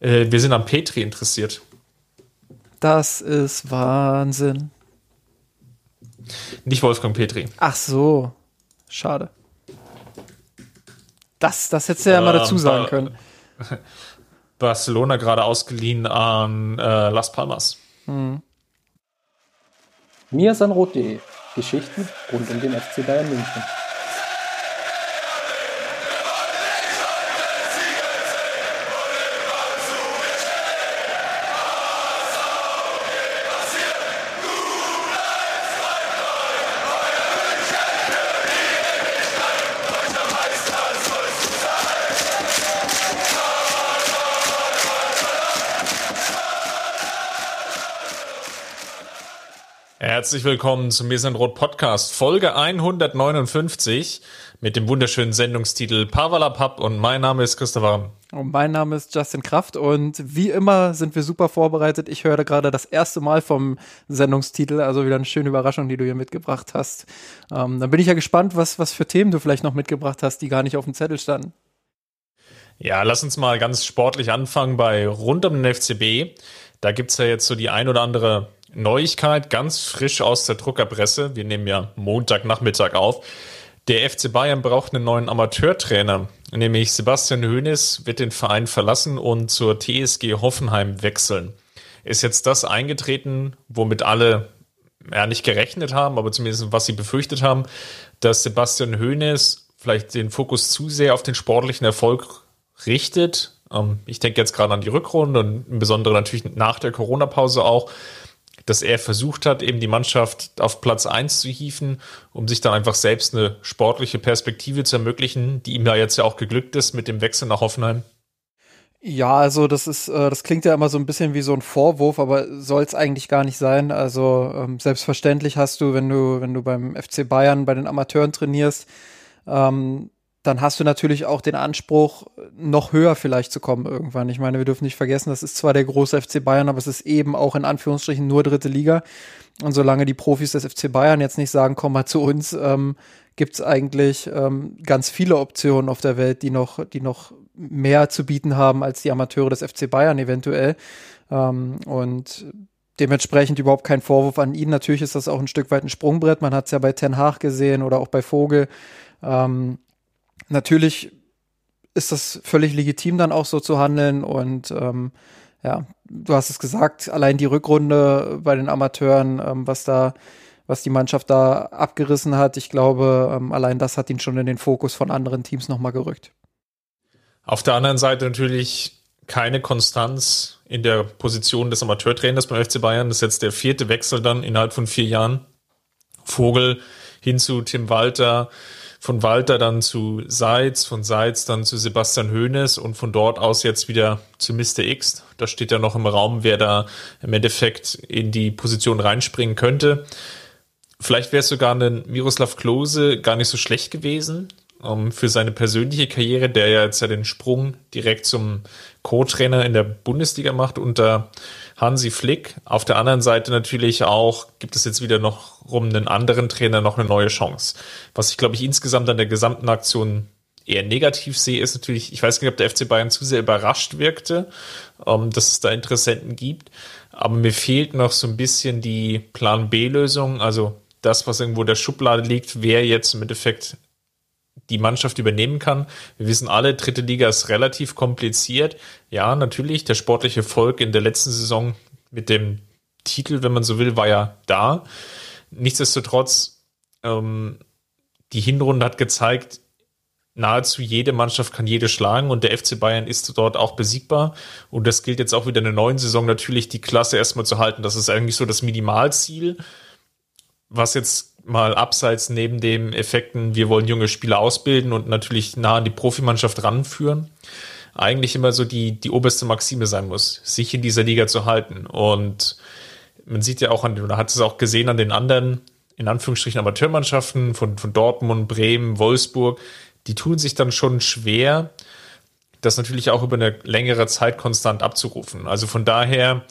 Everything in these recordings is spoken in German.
Äh, wir sind an Petri interessiert. Das ist Wahnsinn. Nicht Wolfgang Petri. Ach so. Schade. Das, das hättest du ja ähm, mal dazu sagen können. Barcelona gerade ausgeliehen an äh, Las Palmas. Hm. Miasanrot.de Geschichten rund um den FC Bayern München. Herzlich willkommen zum Mir sind Rot Podcast, Folge 159 mit dem wunderschönen Sendungstitel Pavalapap und mein Name ist Christopher. Und mein Name ist Justin Kraft und wie immer sind wir super vorbereitet. Ich höre gerade das erste Mal vom Sendungstitel, also wieder eine schöne Überraschung, die du hier mitgebracht hast. Ähm, dann bin ich ja gespannt, was, was für Themen du vielleicht noch mitgebracht hast, die gar nicht auf dem Zettel standen. Ja, lass uns mal ganz sportlich anfangen bei rund um den FCB. Da gibt es ja jetzt so die ein oder andere Neuigkeit, ganz frisch aus der Druckerpresse. Wir nehmen ja Montagnachmittag auf. Der FC Bayern braucht einen neuen Amateurtrainer, nämlich Sebastian Hoeneß wird den Verein verlassen und zur TSG Hoffenheim wechseln. Ist jetzt das eingetreten, womit alle ja nicht gerechnet haben, aber zumindest was sie befürchtet haben, dass Sebastian Hoeneß vielleicht den Fokus zu sehr auf den sportlichen Erfolg richtet. Ähm, ich denke jetzt gerade an die Rückrunde und im Besonderen natürlich nach der Corona-Pause auch dass er versucht hat, eben die Mannschaft auf Platz 1 zu hieven, um sich dann einfach selbst eine sportliche Perspektive zu ermöglichen, die ihm ja jetzt ja auch geglückt ist mit dem Wechsel nach Hoffenheim? Ja, also das ist, äh, das klingt ja immer so ein bisschen wie so ein Vorwurf, aber soll es eigentlich gar nicht sein. Also ähm, selbstverständlich hast du, wenn du, wenn du beim FC Bayern bei den Amateuren trainierst, ähm, dann hast du natürlich auch den Anspruch, noch höher vielleicht zu kommen irgendwann. Ich meine, wir dürfen nicht vergessen, das ist zwar der große FC Bayern, aber es ist eben auch in Anführungsstrichen nur dritte Liga. Und solange die Profis des FC Bayern jetzt nicht sagen, komm mal zu uns, ähm, gibt es eigentlich ähm, ganz viele Optionen auf der Welt, die noch, die noch mehr zu bieten haben als die Amateure des FC Bayern eventuell. Ähm, und dementsprechend überhaupt kein Vorwurf an ihn. Natürlich ist das auch ein Stück weit ein Sprungbrett. Man hat es ja bei Ten Haag gesehen oder auch bei Vogel. Ähm, natürlich ist das völlig legitim, dann auch so zu handeln. Und ähm, ja, du hast es gesagt, allein die Rückrunde bei den Amateuren, ähm, was da, was die Mannschaft da abgerissen hat, ich glaube, ähm, allein das hat ihn schon in den Fokus von anderen Teams nochmal gerückt. Auf der anderen Seite natürlich keine Konstanz in der Position des Amateurtrainers beim FC Bayern. Das ist jetzt der vierte Wechsel dann innerhalb von vier Jahren. Vogel hin zu Tim Walter, von Walter dann zu Seitz, von Seitz dann zu Sebastian Hoeneß und von dort aus jetzt wieder zu Mr. X. Da steht ja noch im Raum, wer da im Endeffekt in die Position reinspringen könnte. Vielleicht wäre es sogar ein Miroslav Klose gar nicht so schlecht gewesen ähm, für seine persönliche Karriere, der ja jetzt ja den Sprung direkt zum Co-Trainer in der Bundesliga macht unter Hansi Flick. Auf der anderen Seite natürlich auch gibt es jetzt wieder noch rum einen anderen Trainer noch eine neue Chance. Was ich glaube ich insgesamt an der gesamten Aktion eher negativ sehe, ist natürlich, ich weiß nicht, ob der FC Bayern zu sehr überrascht wirkte, ähm, dass es da Interessenten gibt. Aber mir fehlt noch so ein bisschen die Plan B-Lösung, also das, was irgendwo der Schublade liegt, wer jetzt im Endeffekt die Mannschaft übernehmen kann. Wir wissen alle, dritte Liga ist relativ kompliziert. Ja, natürlich, der sportliche Erfolg in der letzten Saison mit dem Titel, wenn man so will, war ja da. Nichtsdestotrotz, ähm, die Hinrunde hat gezeigt, nahezu jede Mannschaft kann jede schlagen und der FC Bayern ist dort auch besiegbar. Und das gilt jetzt auch wieder in der neuen Saison natürlich, die Klasse erstmal zu halten. Das ist eigentlich so das Minimalziel, was jetzt mal abseits neben dem Effekten, wir wollen junge Spieler ausbilden und natürlich nah an die Profimannschaft ranführen, eigentlich immer so die, die oberste Maxime sein muss, sich in dieser Liga zu halten. Und man sieht ja auch an, oder hat es auch gesehen an den anderen, in Anführungsstrichen Amateurmannschaften von, von Dortmund, Bremen, Wolfsburg, die tun sich dann schon schwer, das natürlich auch über eine längere Zeit konstant abzurufen. Also von daher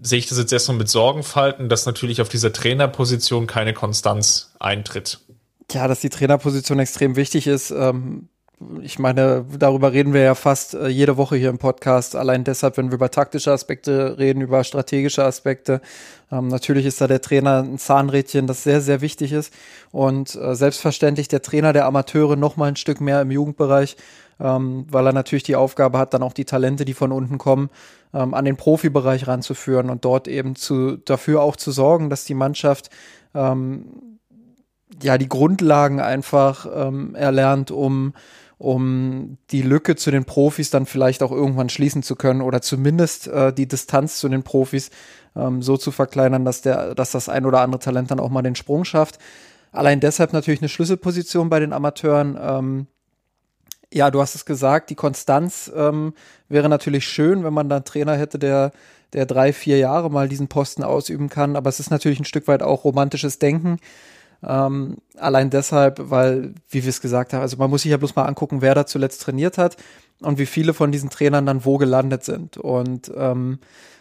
sehe ich das jetzt erstmal mit Sorgenfalten, dass natürlich auf dieser Trainerposition keine Konstanz eintritt. Ja, dass die Trainerposition extrem wichtig ist, ähm, ich meine, darüber reden wir ja fast äh, jede Woche hier im Podcast. Allein deshalb, wenn wir über taktische Aspekte reden, über strategische Aspekte. Ähm, natürlich ist da der Trainer ein Zahnrädchen, das sehr, sehr wichtig ist. Und äh, selbstverständlich der Trainer der Amateure noch mal ein Stück mehr im Jugendbereich, ähm, weil er natürlich die Aufgabe hat, dann auch die Talente, die von unten kommen, ähm, an den Profibereich ranzuführen und dort eben zu, dafür auch zu sorgen, dass die Mannschaft ähm, ja die Grundlagen einfach ähm, erlernt, um um die Lücke zu den Profis dann vielleicht auch irgendwann schließen zu können oder zumindest äh, die Distanz zu den Profis ähm, so zu verkleinern, dass der, dass das ein oder andere Talent dann auch mal den Sprung schafft. Allein deshalb natürlich eine Schlüsselposition bei den Amateuren. Ähm, ja, du hast es gesagt, die Konstanz ähm, wäre natürlich schön, wenn man da einen Trainer hätte, der, der drei, vier Jahre mal diesen Posten ausüben kann. Aber es ist natürlich ein Stück weit auch romantisches Denken. Ähm, allein deshalb, weil, wie wir es gesagt haben, also man muss sich ja bloß mal angucken, wer da zuletzt trainiert hat und wie viele von diesen Trainern dann wo gelandet sind. Und ähm,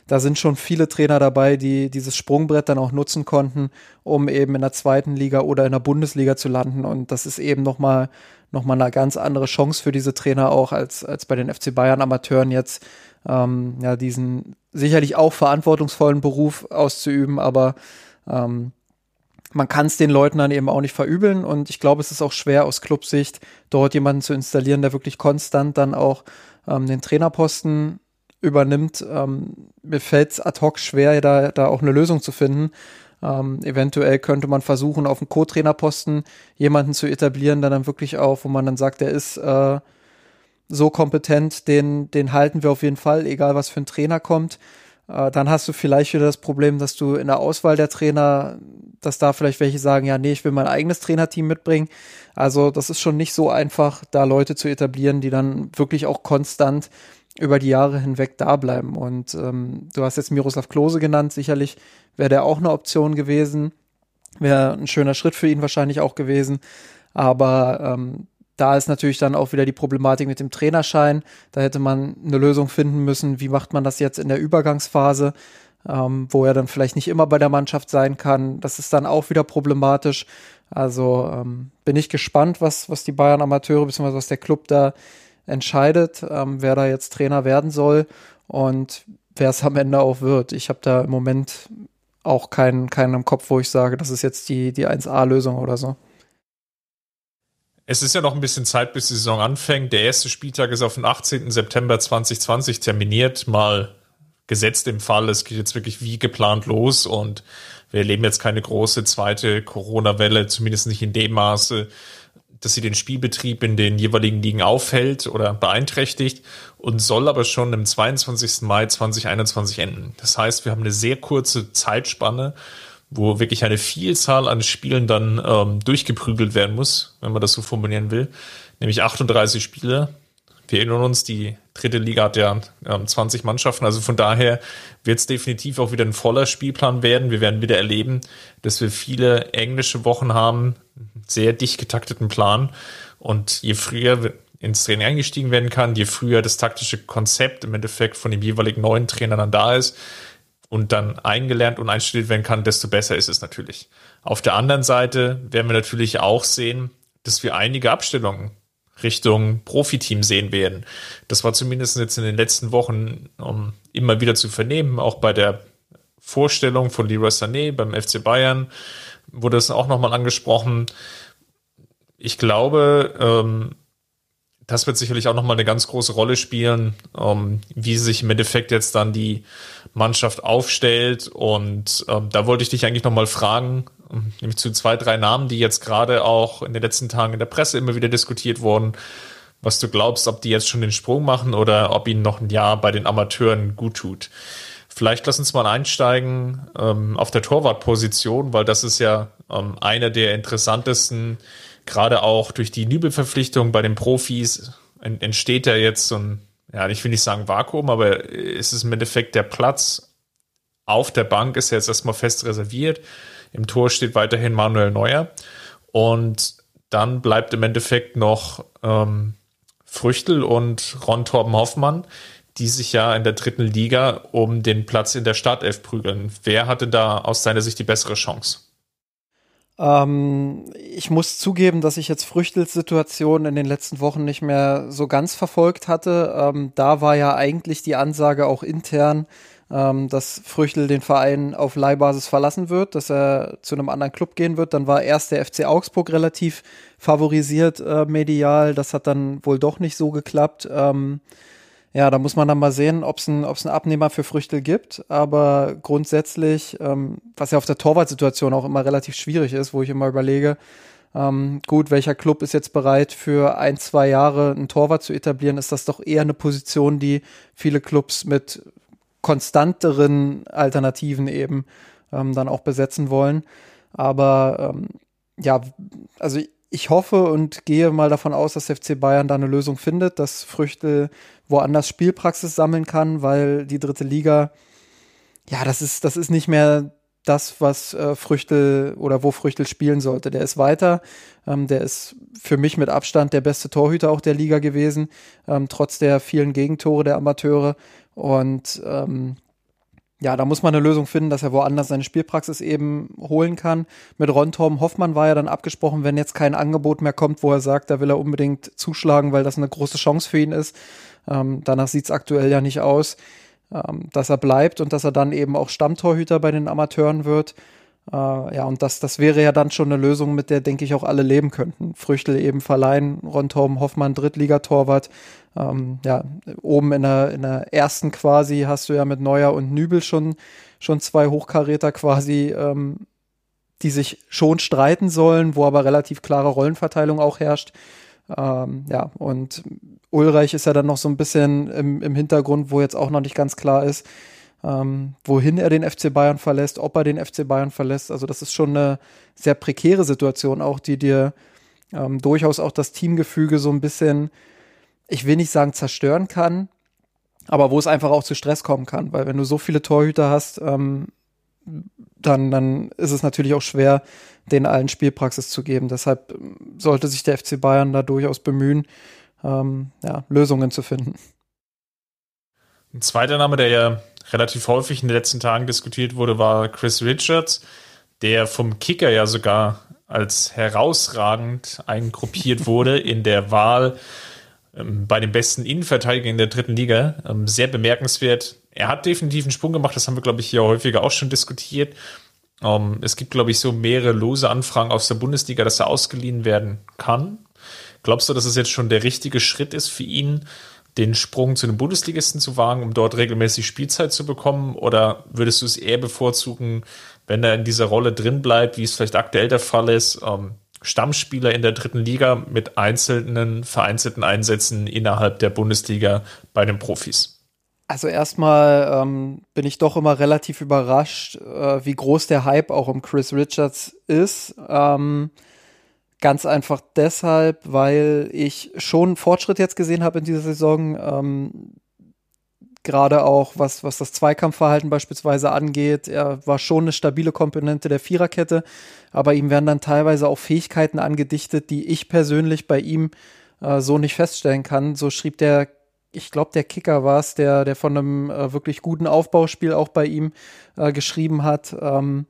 da sind schon viele Trainer dabei, die dieses Sprungbrett dann auch nutzen konnten, um eben in der zweiten Liga oder in der Bundesliga zu landen. Und das ist eben nochmal noch mal eine ganz andere Chance für diese Trainer auch als, als bei den FC Bayern Amateuren jetzt ähm, ja diesen sicherlich auch verantwortungsvollen Beruf auszuüben, aber ähm, man kann es den Leuten dann eben auch nicht verübeln und ich glaube, es ist auch schwer aus Clubsicht, dort jemanden zu installieren, der wirklich konstant dann auch ähm, den Trainerposten übernimmt. Ähm, mir fällt es ad hoc schwer, da, da auch eine Lösung zu finden. Ähm, eventuell könnte man versuchen, auf dem Co-Trainerposten jemanden zu etablieren, der dann wirklich auch, wo man dann sagt, der ist äh, so kompetent, den, den halten wir auf jeden Fall, egal was für ein Trainer kommt. Äh, dann hast du vielleicht wieder das Problem, dass du in der Auswahl der Trainer, dass da vielleicht welche sagen, ja, nee, ich will mein eigenes Trainerteam mitbringen. Also das ist schon nicht so einfach, da Leute zu etablieren, die dann wirklich auch konstant über die Jahre hinweg da bleiben. Und ähm, du hast jetzt Miroslav Klose genannt, sicherlich wäre der auch eine Option gewesen. Wäre ein schöner Schritt für ihn wahrscheinlich auch gewesen. Aber ähm, da ist natürlich dann auch wieder die Problematik mit dem Trainerschein. Da hätte man eine Lösung finden müssen. Wie macht man das jetzt in der Übergangsphase, ähm, wo er dann vielleicht nicht immer bei der Mannschaft sein kann? Das ist dann auch wieder problematisch. Also ähm, bin ich gespannt, was, was die Bayern Amateure bzw. was der Club da entscheidet, ähm, wer da jetzt Trainer werden soll und wer es am Ende auch wird. Ich habe da im Moment auch keinen, keinen im Kopf, wo ich sage, das ist jetzt die, die 1A-Lösung oder so. Es ist ja noch ein bisschen Zeit, bis die Saison anfängt. Der erste Spieltag ist auf den 18. September 2020 terminiert. Mal gesetzt im Fall, es geht jetzt wirklich wie geplant los und wir erleben jetzt keine große zweite Corona-Welle, zumindest nicht in dem Maße, dass sie den Spielbetrieb in den jeweiligen Ligen aufhält oder beeinträchtigt und soll aber schon am 22. Mai 2021 enden. Das heißt, wir haben eine sehr kurze Zeitspanne, wo wirklich eine Vielzahl an Spielen dann ähm, durchgeprügelt werden muss, wenn man das so formulieren will, nämlich 38 Spiele. Wir erinnern uns, die dritte Liga hat ja ähm, 20 Mannschaften, also von daher wird es definitiv auch wieder ein voller Spielplan werden. Wir werden wieder erleben, dass wir viele englische Wochen haben, sehr dicht getakteten Plan und je früher ins Training eingestiegen werden kann, je früher das taktische Konzept im Endeffekt von dem jeweiligen neuen Trainer dann da ist, und dann eingelernt und einstudiert werden kann, desto besser ist es natürlich. Auf der anderen Seite werden wir natürlich auch sehen, dass wir einige Abstellungen Richtung Profiteam sehen werden. Das war zumindest jetzt in den letzten Wochen um, immer wieder zu vernehmen, auch bei der Vorstellung von Leroy Sané beim FC Bayern wurde es auch nochmal angesprochen. Ich glaube, ähm, das wird sicherlich auch nochmal eine ganz große Rolle spielen, ähm, wie sich im Endeffekt jetzt dann die Mannschaft aufstellt. Und ähm, da wollte ich dich eigentlich nochmal fragen, nämlich zu zwei, drei Namen, die jetzt gerade auch in den letzten Tagen in der Presse immer wieder diskutiert wurden, was du glaubst, ob die jetzt schon den Sprung machen oder ob ihnen noch ein Jahr bei den Amateuren gut tut. Vielleicht lass uns mal einsteigen ähm, auf der Torwartposition, weil das ist ja ähm, einer der interessantesten gerade auch durch die Nübel-Verpflichtung bei den Profis entsteht da jetzt so ein, ja, ich will nicht sagen Vakuum, aber es ist im Endeffekt der Platz auf der Bank ist jetzt erstmal fest reserviert. Im Tor steht weiterhin Manuel Neuer. Und dann bleibt im Endeffekt noch ähm, Früchtel und Ron Torben Hoffmann, die sich ja in der dritten Liga um den Platz in der Startelf prügeln. Wer hatte da aus seiner Sicht die bessere Chance? Ähm, ich muss zugeben, dass ich jetzt Früchtels Situation in den letzten Wochen nicht mehr so ganz verfolgt hatte. Ähm, da war ja eigentlich die Ansage auch intern, ähm, dass Früchtel den Verein auf Leihbasis verlassen wird, dass er zu einem anderen Club gehen wird. Dann war erst der FC Augsburg relativ favorisiert äh, medial. Das hat dann wohl doch nicht so geklappt. Ähm, ja, da muss man dann mal sehen, ob es einen ob's einen Abnehmer für Früchtel gibt. Aber grundsätzlich, ähm, was ja auf der Torwartsituation auch immer relativ schwierig ist, wo ich immer überlege, ähm, gut, welcher Club ist jetzt bereit für ein, zwei Jahre einen Torwart zu etablieren, ist das doch eher eine Position, die viele Clubs mit konstanteren Alternativen eben ähm, dann auch besetzen wollen. Aber ähm, ja, also ich hoffe und gehe mal davon aus, dass FC Bayern da eine Lösung findet, dass Früchte woanders Spielpraxis sammeln kann, weil die dritte Liga, ja, das ist, das ist nicht mehr das, was äh, Früchtel oder wo Früchtel spielen sollte. Der ist weiter. Ähm, der ist für mich mit Abstand der beste Torhüter auch der Liga gewesen, ähm, trotz der vielen Gegentore der Amateure. Und ähm, ja, da muss man eine Lösung finden, dass er woanders seine Spielpraxis eben holen kann. Mit Ron Torben Hoffmann war ja dann abgesprochen, wenn jetzt kein Angebot mehr kommt, wo er sagt, da will er unbedingt zuschlagen, weil das eine große Chance für ihn ist. Ähm, danach sieht's aktuell ja nicht aus, ähm, dass er bleibt und dass er dann eben auch Stammtorhüter bei den Amateuren wird. Äh, ja, und das, das wäre ja dann schon eine Lösung, mit der, denke ich, auch alle leben könnten. Früchtel eben verleihen, Ron Hoffmann, Drittligatorwart, ähm, ja, oben in der, in der ersten quasi hast du ja mit Neuer und Nübel schon, schon zwei Hochkaräter quasi, ähm, die sich schon streiten sollen, wo aber relativ klare Rollenverteilung auch herrscht. Ähm, ja, und Ulreich ist ja dann noch so ein bisschen im, im Hintergrund, wo jetzt auch noch nicht ganz klar ist, ähm, wohin er den FC Bayern verlässt, ob er den FC Bayern verlässt. Also das ist schon eine sehr prekäre Situation auch, die dir ähm, durchaus auch das Teamgefüge so ein bisschen ich will nicht sagen zerstören kann, aber wo es einfach auch zu Stress kommen kann, weil wenn du so viele Torhüter hast, ähm, dann, dann ist es natürlich auch schwer, denen allen Spielpraxis zu geben. Deshalb ähm, sollte sich der FC Bayern da durchaus bemühen, ähm, ja, Lösungen zu finden. Ein zweiter Name, der ja relativ häufig in den letzten Tagen diskutiert wurde, war Chris Richards, der vom Kicker ja sogar als herausragend eingruppiert wurde in der Wahl bei den besten Innenverteidigern in der dritten Liga. Ähm, sehr bemerkenswert. Er hat definitiv einen Sprung gemacht, das haben wir, glaube ich, hier häufiger auch schon diskutiert. Ähm, es gibt, glaube ich, so mehrere lose Anfragen aus der Bundesliga, dass er ausgeliehen werden kann. Glaubst du, dass es jetzt schon der richtige Schritt ist für ihn, den Sprung zu den Bundesligisten zu wagen, um dort regelmäßig Spielzeit zu bekommen? Oder würdest du es eher bevorzugen, wenn er in dieser Rolle drin bleibt, wie es vielleicht aktuell der Fall ist, Stammspieler in der dritten Liga mit einzelnen, vereinzelten Einsätzen innerhalb der Bundesliga bei den Profis? Also erstmal ähm, bin ich doch immer relativ überrascht, äh, wie groß der Hype auch um Chris Richards ist. Ähm, ganz einfach deshalb, weil ich schon Fortschritt jetzt gesehen habe in dieser Saison. Ähm, gerade auch was, was das Zweikampfverhalten beispielsweise angeht. Er war schon eine stabile Komponente der Viererkette, aber ihm werden dann teilweise auch Fähigkeiten angedichtet, die ich persönlich bei ihm äh, so nicht feststellen kann. So schrieb der, ich glaube, der Kicker war es, der, der von einem äh, wirklich guten Aufbauspiel auch bei ihm äh, geschrieben hat. Ähm,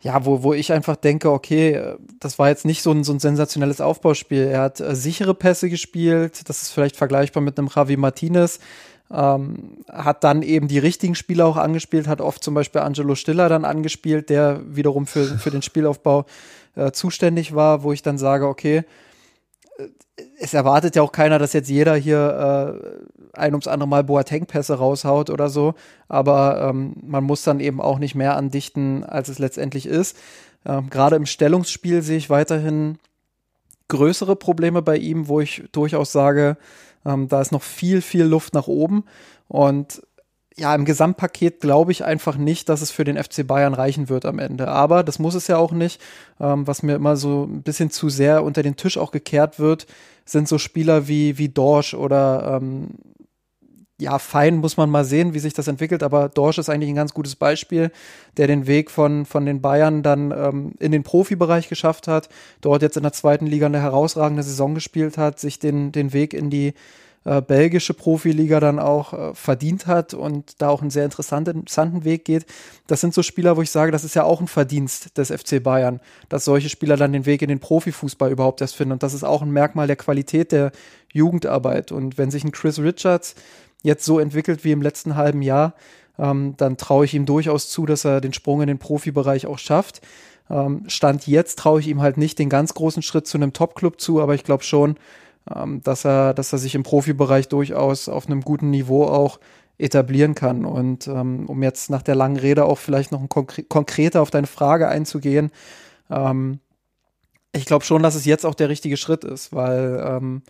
ja, wo, wo ich einfach denke, okay, das war jetzt nicht so ein, so ein sensationelles Aufbauspiel. Er hat äh, sichere Pässe gespielt, das ist vielleicht vergleichbar mit einem Javi Martinez ähm, hat dann eben die richtigen Spieler auch angespielt, hat oft zum Beispiel Angelo Stiller dann angespielt, der wiederum für, für den Spielaufbau äh, zuständig war, wo ich dann sage, okay, äh, es erwartet ja auch keiner, dass jetzt jeder hier äh, ein ums andere Mal Boateng-Pässe raushaut oder so, aber ähm, man muss dann eben auch nicht mehr andichten, als es letztendlich ist. Ähm, Gerade im Stellungsspiel sehe ich weiterhin größere Probleme bei ihm, wo ich durchaus sage, ähm, da ist noch viel, viel Luft nach oben. Und ja, im Gesamtpaket glaube ich einfach nicht, dass es für den FC Bayern reichen wird am Ende. Aber das muss es ja auch nicht. Ähm, was mir immer so ein bisschen zu sehr unter den Tisch auch gekehrt wird, sind so Spieler wie, wie Dorsch oder ähm, ja, fein muss man mal sehen, wie sich das entwickelt, aber Dorsch ist eigentlich ein ganz gutes Beispiel, der den Weg von, von den Bayern dann ähm, in den Profibereich geschafft hat, dort jetzt in der zweiten Liga eine herausragende Saison gespielt hat, sich den, den Weg in die äh, belgische Profiliga dann auch äh, verdient hat und da auch einen sehr interessanten Weg geht. Das sind so Spieler, wo ich sage, das ist ja auch ein Verdienst des FC Bayern, dass solche Spieler dann den Weg in den Profifußball überhaupt erst finden. Und das ist auch ein Merkmal der Qualität der Jugendarbeit. Und wenn sich ein Chris Richards jetzt so entwickelt wie im letzten halben Jahr, ähm, dann traue ich ihm durchaus zu, dass er den Sprung in den Profibereich auch schafft. Ähm, Stand jetzt traue ich ihm halt nicht den ganz großen Schritt zu einem Top-Club zu, aber ich glaube schon, ähm, dass er, dass er sich im Profibereich durchaus auf einem guten Niveau auch etablieren kann. Und ähm, um jetzt nach der langen Rede auch vielleicht noch ein konkre konkreter auf deine Frage einzugehen, ähm, ich glaube schon, dass es jetzt auch der richtige Schritt ist, weil ähm,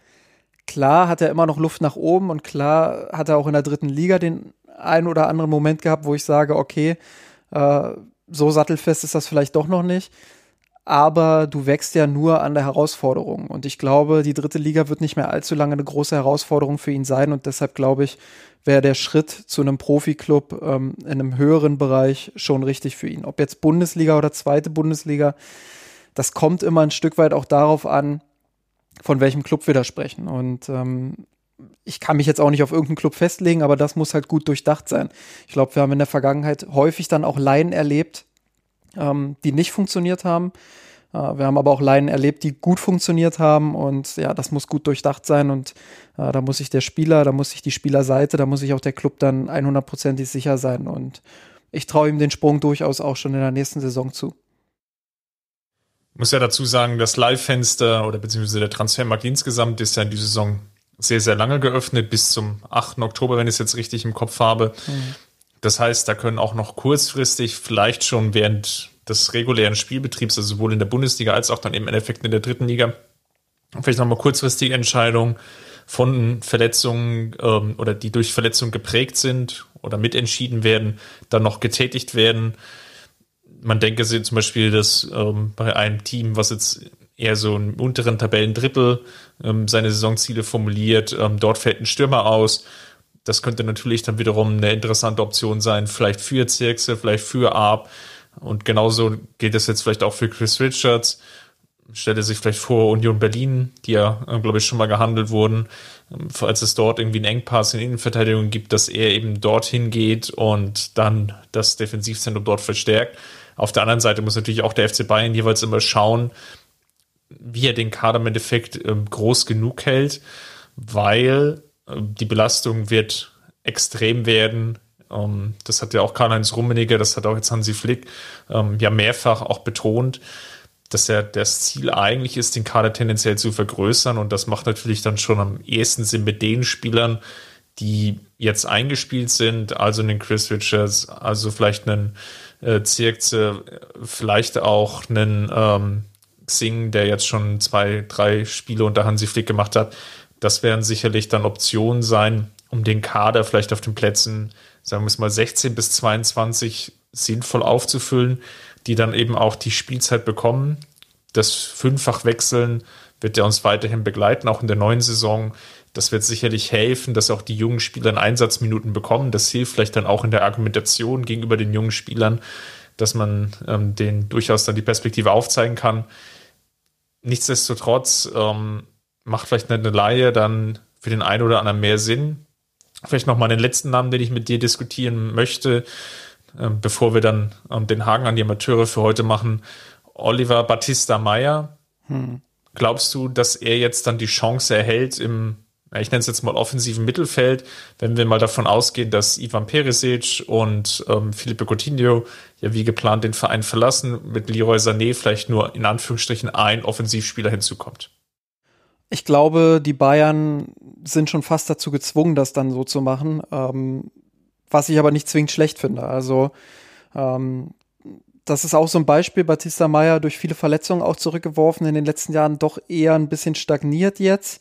klar hat er immer noch Luft nach oben und klar hat er auch in der dritten Liga den einen oder anderen Moment gehabt, wo ich sage, okay, äh, so sattelfest ist das vielleicht doch noch nicht aber du wächst ja nur an der Herausforderung. Und ich glaube, die dritte Liga wird nicht mehr allzu lange eine große Herausforderung für ihn sein. Und deshalb glaube ich, wäre der Schritt zu einem Profiklub ähm, in einem höheren Bereich schon richtig für ihn. Ob jetzt Bundesliga oder zweite Bundesliga, das kommt immer ein Stück weit auch darauf an, von welchem Club wir da sprechen. Und ähm, ich kann mich jetzt auch nicht auf irgendeinen Club festlegen, aber das muss halt gut durchdacht sein. Ich glaube, wir haben in der Vergangenheit häufig dann auch Laien erlebt, ähm, die nicht funktioniert haben. Äh, wir haben aber auch Laien erlebt, die gut funktioniert haben und ja, das muss gut durchdacht sein und äh, da muss sich der Spieler, da muss sich die Spielerseite, da muss sich auch der Club dann 100%ig sicher sein und ich traue ihm den Sprung durchaus auch schon in der nächsten Saison zu. Ich muss ja dazu sagen, das Live-Fenster oder beziehungsweise der Transfermarkt insgesamt ist ja in dieser Saison sehr, sehr lange geöffnet, bis zum 8. Oktober, wenn ich es jetzt richtig im Kopf habe. Mhm. Das heißt, da können auch noch kurzfristig, vielleicht schon während des regulären Spielbetriebs, also sowohl in der Bundesliga als auch dann im Endeffekt in der dritten Liga, vielleicht nochmal kurzfristige Entscheidungen von Verletzungen ähm, oder die durch Verletzungen geprägt sind oder mitentschieden werden, dann noch getätigt werden. Man denke sich zum Beispiel, dass ähm, bei einem Team, was jetzt eher so im unteren Tabellendrittel ähm, seine Saisonziele formuliert, ähm, dort fällt ein Stürmer aus das könnte natürlich dann wiederum eine interessante Option sein, vielleicht für Zirkse, vielleicht für Arp. Und genauso geht es jetzt vielleicht auch für Chris Richards. Stelle sich vielleicht vor Union Berlin, die ja, äh, glaube ich, schon mal gehandelt wurden, ähm, falls es dort irgendwie einen Engpass in Innenverteidigung gibt, dass er eben dorthin geht und dann das Defensivzentrum dort verstärkt. Auf der anderen Seite muss natürlich auch der FC Bayern jeweils immer schauen, wie er den Kader im Endeffekt ähm, groß genug hält, weil die Belastung wird extrem werden. Ähm, das hat ja auch Karl-Heinz Rummeniger, das hat auch jetzt Hansi Flick ähm, ja mehrfach auch betont, dass ja das Ziel eigentlich ist, den Kader tendenziell zu vergrößern. Und das macht natürlich dann schon am ehesten Sinn mit den Spielern, die jetzt eingespielt sind, also einen Chris Richards, also vielleicht einen äh, Zirkze, vielleicht auch einen ähm, Xing, der jetzt schon zwei, drei Spiele unter Hansi Flick gemacht hat. Das werden sicherlich dann Optionen sein, um den Kader vielleicht auf den Plätzen, sagen wir es mal, 16 bis 22 sinnvoll aufzufüllen, die dann eben auch die Spielzeit bekommen. Das Fünffachwechseln wird ja uns weiterhin begleiten, auch in der neuen Saison. Das wird sicherlich helfen, dass auch die jungen Spieler Einsatzminuten bekommen. Das hilft vielleicht dann auch in der Argumentation gegenüber den jungen Spielern, dass man ähm, denen durchaus dann die Perspektive aufzeigen kann. Nichtsdestotrotz ähm, macht vielleicht eine Laie dann für den einen oder anderen mehr Sinn. Vielleicht noch mal den letzten Namen, den ich mit dir diskutieren möchte, äh, bevor wir dann ähm, den Haken an die Amateure für heute machen. Oliver Battista Meyer. Hm. Glaubst du, dass er jetzt dann die Chance erhält im, ich nenne es jetzt mal offensiven Mittelfeld, wenn wir mal davon ausgehen, dass Ivan Perisic und ähm, Felipe Coutinho ja wie geplant den Verein verlassen, mit Leroy Sané vielleicht nur in Anführungsstrichen ein Offensivspieler hinzukommt? Ich glaube, die Bayern sind schon fast dazu gezwungen, das dann so zu machen, ähm, was ich aber nicht zwingend schlecht finde. Also ähm, das ist auch so ein Beispiel. Batista Meyer durch viele Verletzungen auch zurückgeworfen, in den letzten Jahren doch eher ein bisschen stagniert jetzt.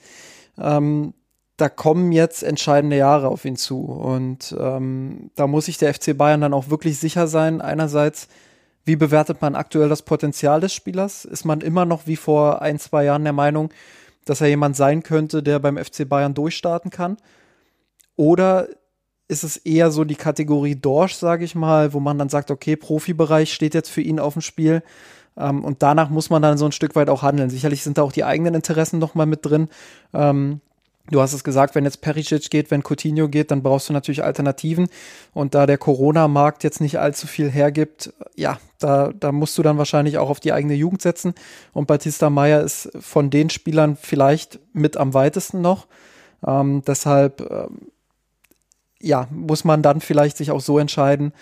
Ähm, da kommen jetzt entscheidende Jahre auf ihn zu. Und ähm, da muss sich der FC Bayern dann auch wirklich sicher sein. Einerseits, wie bewertet man aktuell das Potenzial des Spielers? Ist man immer noch wie vor ein, zwei Jahren der Meinung, dass er jemand sein könnte, der beim FC Bayern durchstarten kann? Oder ist es eher so die Kategorie Dorsch, sage ich mal, wo man dann sagt, okay, Profibereich steht jetzt für ihn auf dem Spiel ähm, und danach muss man dann so ein Stück weit auch handeln. Sicherlich sind da auch die eigenen Interessen noch mal mit drin. Ähm, Du hast es gesagt, wenn jetzt Perisic geht, wenn Coutinho geht, dann brauchst du natürlich Alternativen. Und da der Corona-Markt jetzt nicht allzu viel hergibt, ja, da, da musst du dann wahrscheinlich auch auf die eigene Jugend setzen. Und Batista Meyer ist von den Spielern vielleicht mit am weitesten noch. Ähm, deshalb, ähm, ja, muss man dann vielleicht sich auch so entscheiden,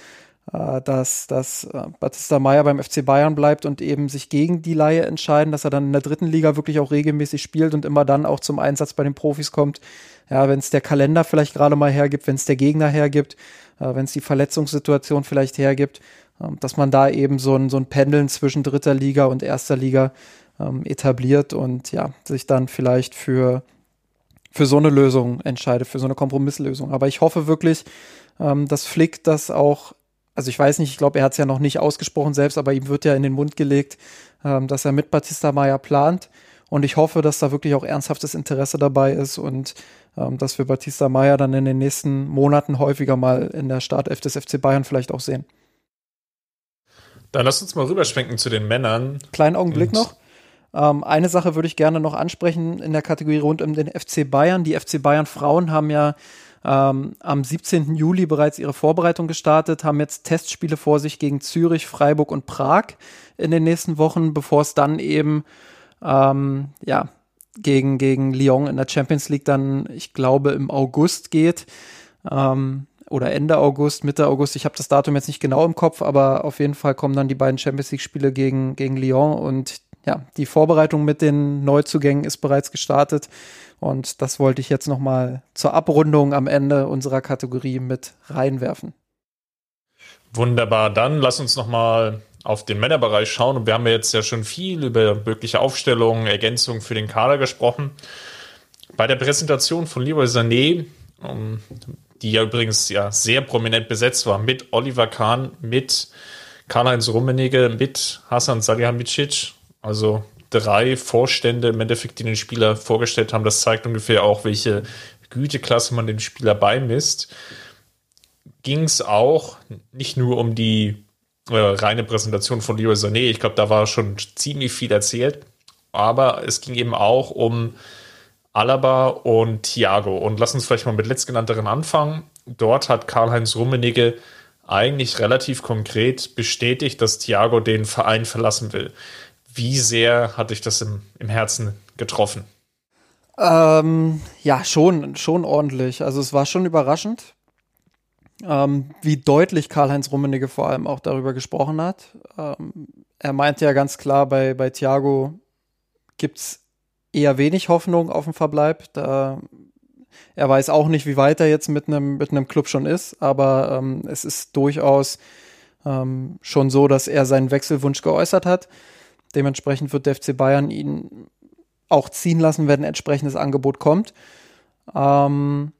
dass, dass äh, Batista Meyer beim FC Bayern bleibt und eben sich gegen die Laie entscheiden, dass er dann in der dritten Liga wirklich auch regelmäßig spielt und immer dann auch zum Einsatz bei den Profis kommt. Ja, wenn es der Kalender vielleicht gerade mal hergibt, wenn es der Gegner hergibt, äh, wenn es die Verletzungssituation vielleicht hergibt, äh, dass man da eben so ein, so ein Pendeln zwischen dritter Liga und erster Liga ähm, etabliert und ja, sich dann vielleicht für, für so eine Lösung entscheidet, für so eine Kompromisslösung. Aber ich hoffe wirklich, ähm, dass Flick das auch also ich weiß nicht, ich glaube, er hat es ja noch nicht ausgesprochen selbst, aber ihm wird ja in den Mund gelegt, ähm, dass er mit Batista Maya plant. Und ich hoffe, dass da wirklich auch ernsthaftes Interesse dabei ist und ähm, dass wir Batista Maya dann in den nächsten Monaten häufiger mal in der Startelf des FC Bayern vielleicht auch sehen. Dann lass uns mal rüberschwenken zu den Männern. Kleinen Augenblick und noch. Ähm, eine Sache würde ich gerne noch ansprechen in der Kategorie rund um den FC Bayern. Die FC Bayern Frauen haben ja ähm, am 17. Juli bereits ihre Vorbereitung gestartet, haben jetzt Testspiele vor sich gegen Zürich, Freiburg und Prag in den nächsten Wochen, bevor es dann eben ähm, ja, gegen, gegen Lyon in der Champions League dann, ich glaube, im August geht. Ähm, oder Ende August, Mitte August. Ich habe das Datum jetzt nicht genau im Kopf, aber auf jeden Fall kommen dann die beiden Champions League-Spiele gegen, gegen Lyon und ja, die Vorbereitung mit den Neuzugängen ist bereits gestartet. Und das wollte ich jetzt nochmal zur Abrundung am Ende unserer Kategorie mit reinwerfen. Wunderbar, dann lass uns nochmal auf den Männerbereich schauen. Und wir haben ja jetzt ja schon viel über mögliche Aufstellungen, Ergänzungen für den Kader gesprochen. Bei der Präsentation von Leroy Sané, ähm, die ja übrigens ja sehr prominent besetzt war, mit Oliver Kahn, mit Karl-Heinz Rummenigge, mit Hasan Salihamidzic, also drei Vorstände im Endeffekt, die den Spieler vorgestellt haben. Das zeigt ungefähr auch, welche Güteklasse man dem Spieler beimisst. Ging es auch nicht nur um die äh, reine Präsentation von Leroy Sané. Ich glaube, da war schon ziemlich viel erzählt. Aber es ging eben auch um Alaba und Thiago. Und lass uns vielleicht mal mit letztgenannteren anfangen. Dort hat Karl-Heinz Rummenigge eigentlich relativ konkret bestätigt, dass Thiago den Verein verlassen will. Wie sehr hat dich das im, im Herzen getroffen? Ähm, ja, schon, schon ordentlich. Also es war schon überraschend, ähm, wie deutlich Karl-Heinz Rummenigge vor allem auch darüber gesprochen hat. Ähm, er meinte ja ganz klar, bei, bei Thiago gibt es eher wenig Hoffnung auf den Verbleib. Da, er weiß auch nicht, wie weit er jetzt mit einem mit Club schon ist, aber ähm, es ist durchaus ähm, schon so, dass er seinen Wechselwunsch geäußert hat. Dementsprechend wird der FC Bayern ihn auch ziehen lassen, wenn ein entsprechendes Angebot kommt. Ähm,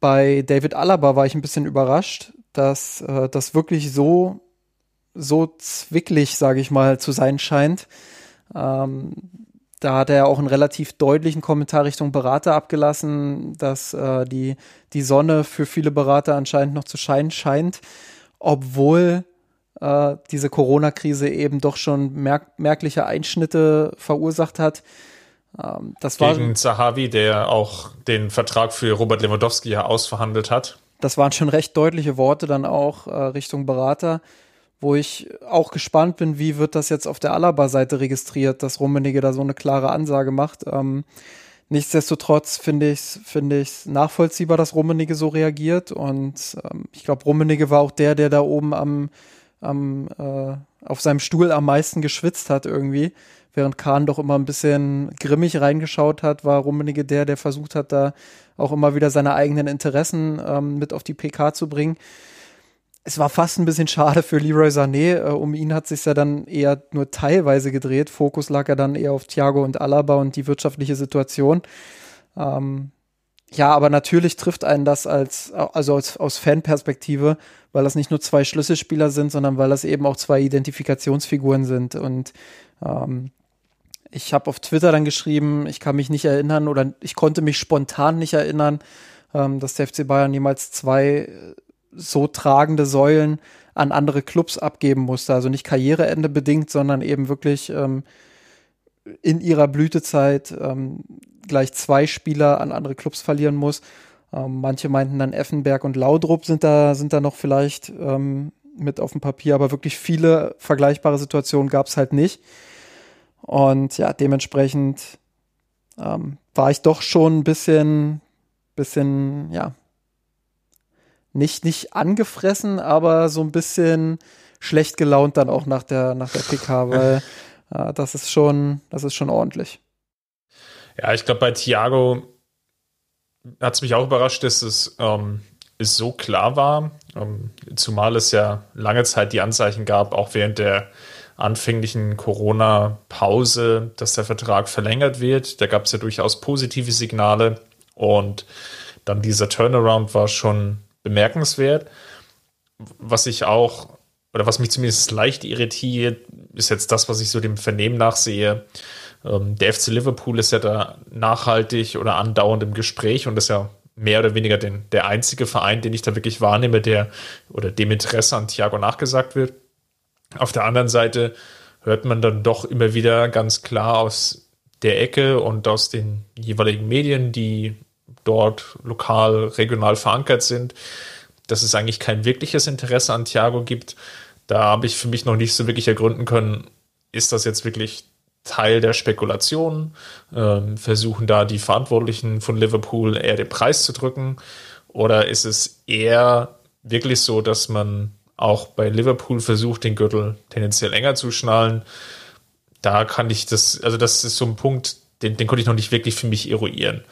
bei David Alaba war ich ein bisschen überrascht, dass äh, das wirklich so, so zwicklig, sage ich mal, zu sein scheint. Ähm, da hat er auch einen relativ deutlichen Kommentar Richtung Berater abgelassen, dass äh, die, die Sonne für viele Berater anscheinend noch zu scheinen scheint, obwohl äh, diese Corona-Krise eben doch schon merk merkliche Einschnitte verursacht hat. Ähm, das war, Gegen Zahavi, der auch den Vertrag für Robert Lewandowski ja ausverhandelt hat. Das waren schon recht deutliche Worte dann auch äh, Richtung Berater, wo ich auch gespannt bin, wie wird das jetzt auf der Alaba-Seite registriert, dass Rummenigge da so eine klare Ansage macht. Ähm, Nichtsdestotrotz finde ich es finde ich's nachvollziehbar, dass Rummenigge so reagiert. Und ähm, ich glaube, Rummenigge war auch der, der da oben am am, äh, auf seinem Stuhl am meisten geschwitzt hat irgendwie. Während Kahn doch immer ein bisschen grimmig reingeschaut hat, war Rummenigge der, der versucht hat, da auch immer wieder seine eigenen Interessen ähm, mit auf die PK zu bringen. Es war fast ein bisschen schade für Leroy Sané. Äh, um ihn hat sich ja dann eher nur teilweise gedreht. Fokus lag ja dann eher auf Thiago und Alaba und die wirtschaftliche Situation. Ähm, ja, aber natürlich trifft einen das als, also aus, aus Fanperspektive, weil das nicht nur zwei Schlüsselspieler sind, sondern weil das eben auch zwei Identifikationsfiguren sind. Und ähm, ich habe auf Twitter dann geschrieben, ich kann mich nicht erinnern oder ich konnte mich spontan nicht erinnern, ähm, dass der FC Bayern jemals zwei so tragende Säulen an andere Clubs abgeben musste. Also nicht Karriereende bedingt, sondern eben wirklich ähm, in ihrer Blütezeit ähm, gleich zwei Spieler an andere Clubs verlieren muss. Ähm, manche meinten dann Effenberg und Laudrup sind da, sind da noch vielleicht ähm, mit auf dem Papier, aber wirklich viele vergleichbare Situationen gab es halt nicht. Und ja, dementsprechend ähm, war ich doch schon ein bisschen, bisschen, ja, nicht, nicht angefressen, aber so ein bisschen schlecht gelaunt dann auch nach der, nach der PK, weil äh, das ist schon, das ist schon ordentlich. Ja, ich glaube, bei Thiago hat es mich auch überrascht, dass es, ähm, es so klar war, ähm, zumal es ja lange Zeit die Anzeichen gab, auch während der anfänglichen Corona-Pause, dass der Vertrag verlängert wird. Da gab es ja durchaus positive Signale und dann dieser Turnaround war schon bemerkenswert. Was ich auch, oder was mich zumindest leicht irritiert, ist jetzt das, was ich so dem Vernehmen nachsehe. Der FC Liverpool ist ja da nachhaltig oder andauernd im Gespräch und ist ja mehr oder weniger den, der einzige Verein, den ich da wirklich wahrnehme, der oder dem Interesse an Thiago nachgesagt wird. Auf der anderen Seite hört man dann doch immer wieder ganz klar aus der Ecke und aus den jeweiligen Medien, die dort lokal, regional verankert sind, dass es eigentlich kein wirkliches Interesse an Thiago gibt. Da habe ich für mich noch nicht so wirklich ergründen können, ist das jetzt wirklich Teil der Spekulation? Ähm, versuchen da die Verantwortlichen von Liverpool eher den Preis zu drücken? Oder ist es eher wirklich so, dass man auch bei Liverpool versucht, den Gürtel tendenziell enger zu schnallen? Da kann ich das, also das ist so ein Punkt, den, den konnte ich noch nicht wirklich für mich eruieren.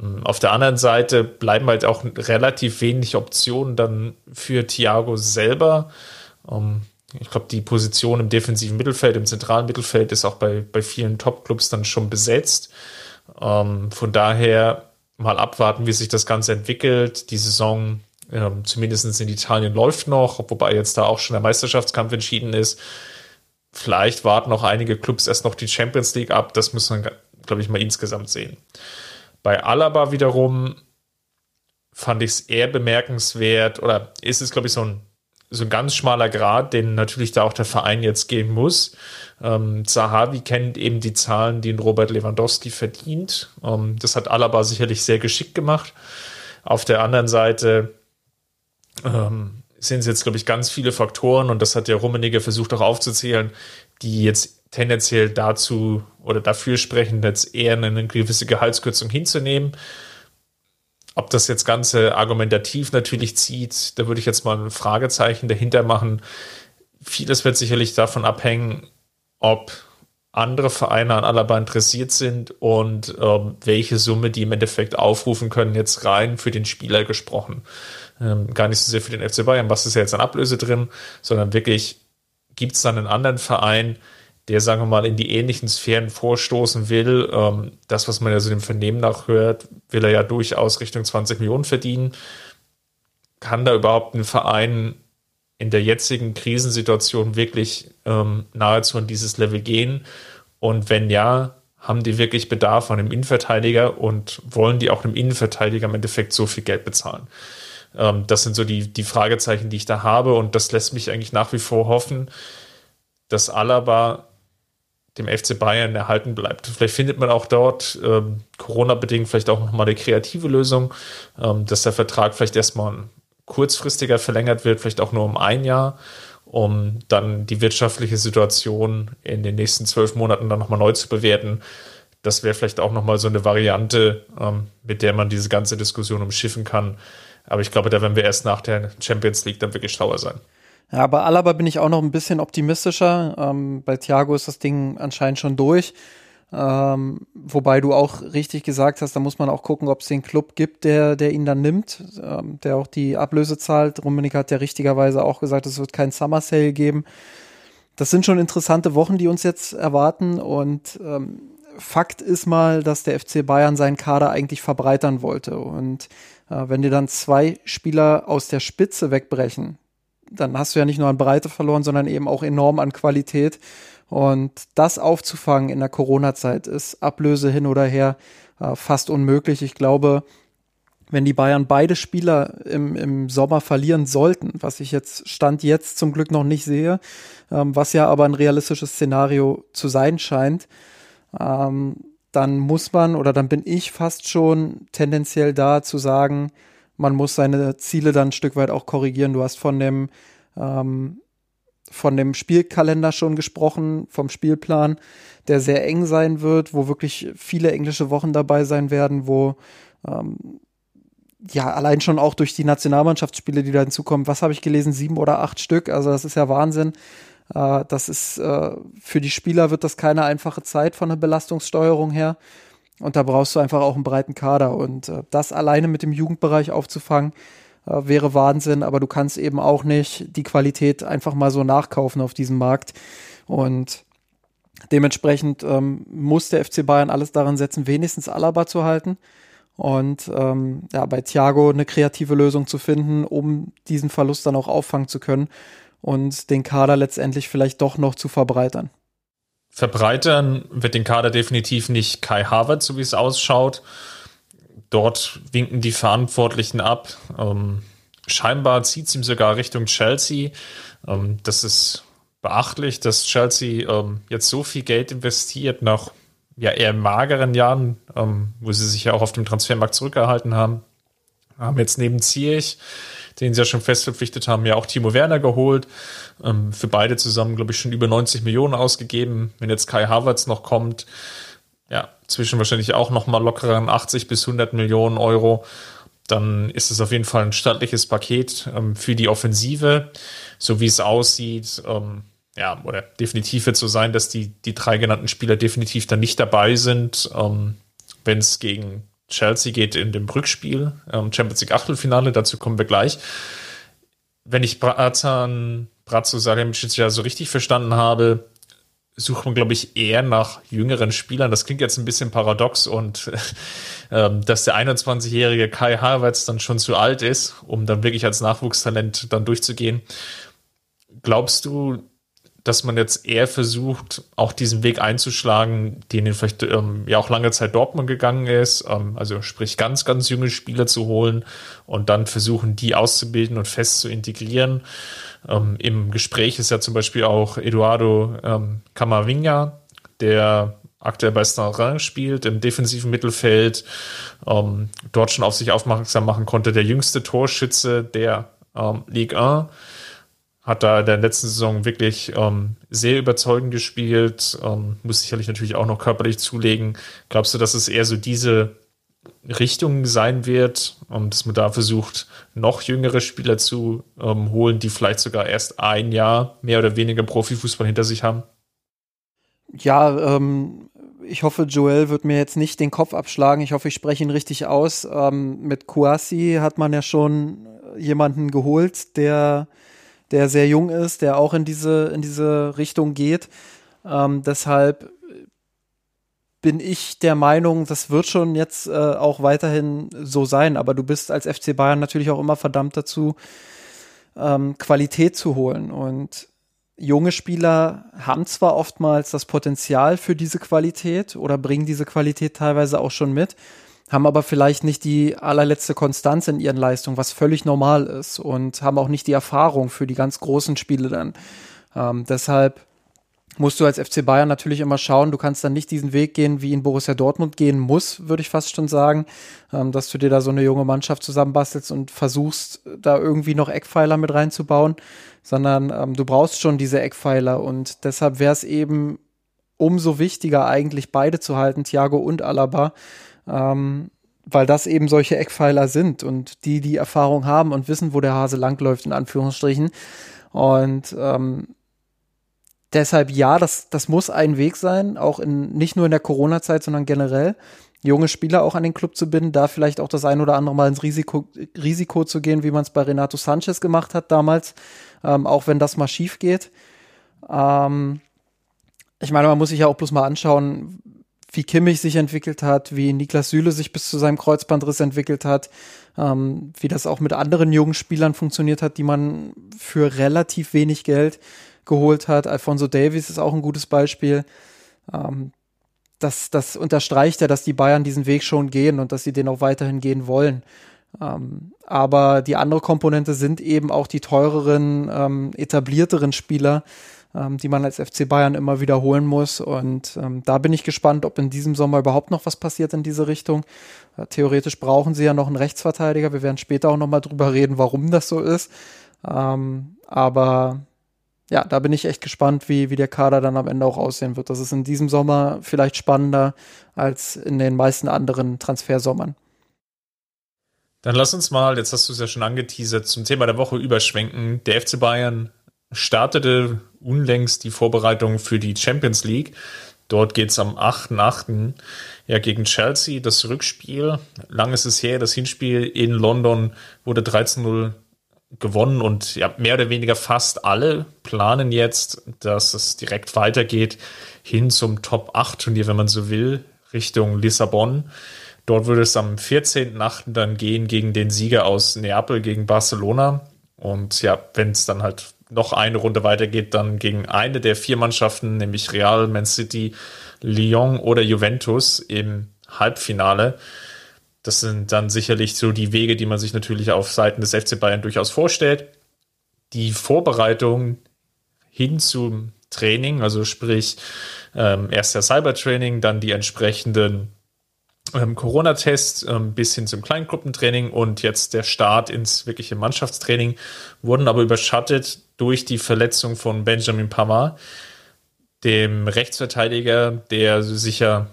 Ähm, auf der anderen Seite bleiben halt auch relativ wenig Optionen dann für Thiago selber. Ähm, ich glaube, die Position im defensiven Mittelfeld, im zentralen Mittelfeld ist auch bei, bei vielen Top-Clubs dann schon besetzt. Ähm, von daher mal abwarten, wie sich das Ganze entwickelt. Die Saison, ähm, zumindest in Italien, läuft noch, wobei jetzt da auch schon der Meisterschaftskampf entschieden ist. Vielleicht warten noch einige Clubs erst noch die Champions League ab. Das muss man, glaube ich, mal insgesamt sehen. Bei Alaba wiederum fand ich es eher bemerkenswert oder ist es, glaube ich, so ein so ein ganz schmaler Grad, den natürlich da auch der Verein jetzt gehen muss. Ähm, Zahavi kennt eben die Zahlen, die Robert Lewandowski verdient. Ähm, das hat Alaba sicherlich sehr geschickt gemacht. Auf der anderen Seite ähm, sind es jetzt, glaube ich, ganz viele Faktoren und das hat der Rummenigge versucht auch aufzuzählen, die jetzt tendenziell dazu oder dafür sprechen, jetzt eher eine gewisse Gehaltskürzung hinzunehmen. Ob das jetzt Ganze argumentativ natürlich zieht, da würde ich jetzt mal ein Fragezeichen dahinter machen. Vieles wird sicherlich davon abhängen, ob andere Vereine an Alaba interessiert sind und ähm, welche Summe die im Endeffekt aufrufen können, jetzt rein für den Spieler gesprochen. Ähm, gar nicht so sehr für den FC Bayern, was ist ja jetzt an Ablöse drin, sondern wirklich gibt es dann einen anderen Verein, der, sagen wir mal, in die ähnlichen Sphären vorstoßen will. Ähm, das, was man ja so dem Vernehmen nachhört, will er ja durchaus Richtung 20 Millionen verdienen. Kann da überhaupt ein Verein in der jetzigen Krisensituation wirklich ähm, nahezu an dieses Level gehen? Und wenn ja, haben die wirklich Bedarf an einem Innenverteidiger und wollen die auch einem Innenverteidiger im Endeffekt so viel Geld bezahlen? Ähm, das sind so die, die Fragezeichen, die ich da habe und das lässt mich eigentlich nach wie vor hoffen, dass Alaba dem FC Bayern erhalten bleibt. Vielleicht findet man auch dort ähm, Corona-bedingt vielleicht auch nochmal eine kreative Lösung, ähm, dass der Vertrag vielleicht erstmal kurzfristiger verlängert wird, vielleicht auch nur um ein Jahr, um dann die wirtschaftliche Situation in den nächsten zwölf Monaten dann nochmal neu zu bewerten. Das wäre vielleicht auch nochmal so eine Variante, ähm, mit der man diese ganze Diskussion umschiffen kann. Aber ich glaube, da werden wir erst nach der Champions League dann wirklich schlauer sein. Ja, bei Alaba bin ich auch noch ein bisschen optimistischer. Ähm, bei Thiago ist das Ding anscheinend schon durch. Ähm, wobei du auch richtig gesagt hast, da muss man auch gucken, ob es den Club gibt, der, der ihn dann nimmt, ähm, der auch die Ablöse zahlt. Rummenigge hat ja richtigerweise auch gesagt, es wird kein Summer Sale geben. Das sind schon interessante Wochen, die uns jetzt erwarten und ähm, Fakt ist mal, dass der FC Bayern seinen Kader eigentlich verbreitern wollte. Und äh, wenn dir dann zwei Spieler aus der Spitze wegbrechen, dann hast du ja nicht nur an Breite verloren, sondern eben auch enorm an Qualität. Und das aufzufangen in der Corona-Zeit ist Ablöse hin oder her äh, fast unmöglich. Ich glaube, wenn die Bayern beide Spieler im, im Sommer verlieren sollten, was ich jetzt Stand jetzt zum Glück noch nicht sehe, ähm, was ja aber ein realistisches Szenario zu sein scheint, ähm, dann muss man oder dann bin ich fast schon tendenziell da zu sagen, man muss seine Ziele dann ein Stück weit auch korrigieren. Du hast von dem ähm, von dem Spielkalender schon gesprochen, vom Spielplan, der sehr eng sein wird, wo wirklich viele englische Wochen dabei sein werden, wo ähm, ja allein schon auch durch die Nationalmannschaftsspiele, die da hinzukommen, was habe ich gelesen, sieben oder acht Stück, also das ist ja Wahnsinn. Äh, das ist äh, für die Spieler wird das keine einfache Zeit von der Belastungssteuerung her. Und da brauchst du einfach auch einen breiten Kader. Und äh, das alleine mit dem Jugendbereich aufzufangen, äh, wäre Wahnsinn, aber du kannst eben auch nicht die Qualität einfach mal so nachkaufen auf diesem Markt. Und dementsprechend ähm, muss der FC Bayern alles daran setzen, wenigstens Alaba zu halten. Und ähm, ja, bei Thiago eine kreative Lösung zu finden, um diesen Verlust dann auch auffangen zu können und den Kader letztendlich vielleicht doch noch zu verbreitern. Verbreitern wird den Kader definitiv nicht Kai Harvard, so wie es ausschaut. Dort winken die Verantwortlichen ab. Ähm, scheinbar zieht es ihm sogar Richtung Chelsea. Ähm, das ist beachtlich, dass Chelsea ähm, jetzt so viel Geld investiert nach ja eher mageren Jahren, ähm, wo sie sich ja auch auf dem Transfermarkt zurückgehalten haben. Haben jetzt neben Ziyech, den sie ja schon fest verpflichtet haben, ja auch Timo Werner geholt. Ähm, für beide zusammen, glaube ich, schon über 90 Millionen ausgegeben. Wenn jetzt Kai Havertz noch kommt, ja, zwischen wahrscheinlich auch nochmal lockeren 80 bis 100 Millionen Euro, dann ist es auf jeden Fall ein stattliches Paket ähm, für die Offensive. So wie es aussieht, ähm, ja, oder definitiv wird so sein, dass die, die drei genannten Spieler definitiv dann nicht dabei sind, ähm, wenn es gegen Chelsea geht in dem Rückspiel, ähm, Champions League Achtelfinale, dazu kommen wir gleich. Wenn ich Brazan, Brazzo Salihamidzic ja so richtig verstanden habe, sucht man, glaube ich, eher nach jüngeren Spielern. Das klingt jetzt ein bisschen paradox und ähm, dass der 21-jährige Kai Havertz dann schon zu alt ist, um dann wirklich als Nachwuchstalent dann durchzugehen. Glaubst du, dass man jetzt eher versucht, auch diesen Weg einzuschlagen, den vielleicht ähm, ja auch lange Zeit Dortmund gegangen ist, ähm, also sprich ganz, ganz junge Spieler zu holen und dann versuchen, die auszubilden und fest zu integrieren? Ähm, Im Gespräch ist ja zum Beispiel auch Eduardo ähm, Camavinga, der aktuell bei Starin spielt, im defensiven Mittelfeld, ähm, dort schon auf sich aufmerksam machen konnte, der jüngste Torschütze der ähm, Ligue 1 hat da in der letzten Saison wirklich ähm, sehr überzeugend gespielt, ähm, muss sicherlich natürlich auch noch körperlich zulegen. Glaubst du, dass es eher so diese Richtung sein wird, um, dass man da versucht, noch jüngere Spieler zu ähm, holen, die vielleicht sogar erst ein Jahr mehr oder weniger Profifußball hinter sich haben? Ja, ähm, ich hoffe, Joel wird mir jetzt nicht den Kopf abschlagen. Ich hoffe, ich spreche ihn richtig aus. Ähm, mit Kouassi hat man ja schon jemanden geholt, der, der sehr jung ist, der auch in diese, in diese Richtung geht. Ähm, deshalb bin ich der Meinung, das wird schon jetzt äh, auch weiterhin so sein. Aber du bist als FC Bayern natürlich auch immer verdammt dazu, ähm, Qualität zu holen. Und junge Spieler haben zwar oftmals das Potenzial für diese Qualität oder bringen diese Qualität teilweise auch schon mit, haben aber vielleicht nicht die allerletzte Konstanz in ihren Leistungen, was völlig normal ist und haben auch nicht die Erfahrung für die ganz großen Spiele dann. Ähm, deshalb musst du als FC Bayern natürlich immer schauen, du kannst dann nicht diesen Weg gehen, wie ihn Borussia Dortmund gehen muss, würde ich fast schon sagen, ähm, dass du dir da so eine junge Mannschaft zusammenbastelst und versuchst, da irgendwie noch Eckpfeiler mit reinzubauen, sondern ähm, du brauchst schon diese Eckpfeiler und deshalb wäre es eben umso wichtiger eigentlich beide zu halten, Thiago und Alaba, ähm, weil das eben solche Eckpfeiler sind und die die Erfahrung haben und wissen, wo der Hase langläuft, in Anführungsstrichen. Und ähm, deshalb ja, das, das muss ein Weg sein, auch in, nicht nur in der Corona-Zeit, sondern generell, junge Spieler auch an den Club zu binden, da vielleicht auch das ein oder andere Mal ins Risiko, Risiko zu gehen, wie man es bei Renato Sanchez gemacht hat damals, ähm, auch wenn das mal schief geht. Ähm, ich meine, man muss sich ja auch bloß mal anschauen, wie Kimmich sich entwickelt hat, wie Niklas Süle sich bis zu seinem Kreuzbandriss entwickelt hat, ähm, wie das auch mit anderen jungen Spielern funktioniert hat, die man für relativ wenig Geld geholt hat. Alfonso Davies ist auch ein gutes Beispiel. Ähm, das, das unterstreicht ja, dass die Bayern diesen Weg schon gehen und dass sie den auch weiterhin gehen wollen. Ähm, aber die andere Komponente sind eben auch die teureren, ähm, etablierteren Spieler, ähm, die man als FC Bayern immer wiederholen muss. Und ähm, da bin ich gespannt, ob in diesem Sommer überhaupt noch was passiert in diese Richtung. Äh, theoretisch brauchen sie ja noch einen Rechtsverteidiger. Wir werden später auch noch mal drüber reden, warum das so ist. Ähm, aber ja, da bin ich echt gespannt, wie, wie der Kader dann am Ende auch aussehen wird. Das ist in diesem Sommer vielleicht spannender als in den meisten anderen Transfersommern. Dann lass uns mal, jetzt hast du es ja schon angeteasert, zum Thema der Woche überschwenken. Der FC Bayern startete unlängst die Vorbereitung für die Champions League. Dort geht es am 8.8. ja gegen Chelsea, das Rückspiel. Lang ist es her, das Hinspiel in London wurde 13-0 gewonnen und ja, mehr oder weniger fast alle planen jetzt, dass es direkt weitergeht hin zum Top 8 Turnier, wenn man so will, Richtung Lissabon. Dort würde es am 14.8. dann gehen gegen den Sieger aus Neapel gegen Barcelona. Und ja, wenn es dann halt noch eine Runde weitergeht, dann gegen eine der vier Mannschaften, nämlich Real, Man City, Lyon oder Juventus im Halbfinale. Das sind dann sicherlich so die Wege, die man sich natürlich auf Seiten des FC Bayern durchaus vorstellt. Die Vorbereitung hin zum Training, also sprich ähm, erst der Cybertraining, dann die entsprechenden ähm, Corona-Tests ähm, bis hin zum Kleingruppentraining und jetzt der Start ins wirkliche Mannschaftstraining wurden aber überschattet durch die Verletzung von Benjamin Pavard, dem Rechtsverteidiger, der sicher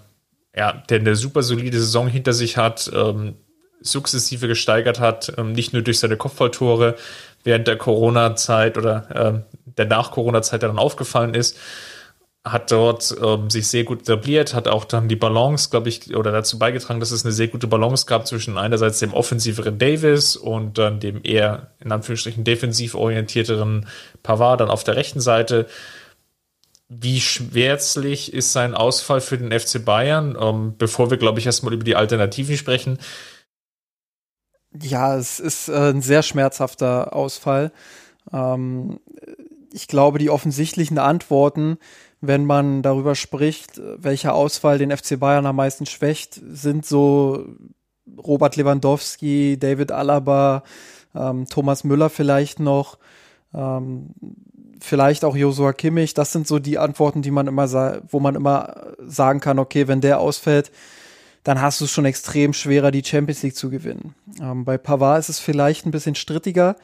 ja, der eine super solide Saison hinter sich hat, ähm, sukzessive gesteigert hat, ähm, nicht nur durch seine Kopfballtore während der Corona-Zeit oder ähm, der Nach-Corona-Zeit dann aufgefallen ist, hat dort ähm, sich sehr gut etabliert, hat auch dann die Balance, glaube ich, oder dazu beigetragen, dass es eine sehr gute Balance gab zwischen einerseits dem offensiveren Davis und dann dem eher in Anführungsstrichen defensiv orientierteren Pavard dann auf der rechten Seite. Wie schmerzlich ist sein Ausfall für den FC Bayern? Ähm, bevor wir, glaube ich, erstmal über die Alternativen sprechen. Ja, es ist äh, ein sehr schmerzhafter Ausfall. Ähm, ich glaube, die offensichtlichen Antworten, wenn man darüber spricht, welcher Ausfall den FC Bayern am meisten schwächt, sind so Robert Lewandowski, David Alaba, ähm, Thomas Müller vielleicht noch. Ähm, vielleicht auch Josua Kimmich. Das sind so die Antworten, die man immer, wo man immer sagen kann, okay, wenn der ausfällt, dann hast du es schon extrem schwerer, die Champions League zu gewinnen. Ähm, bei Pavard ist es vielleicht ein bisschen strittiger,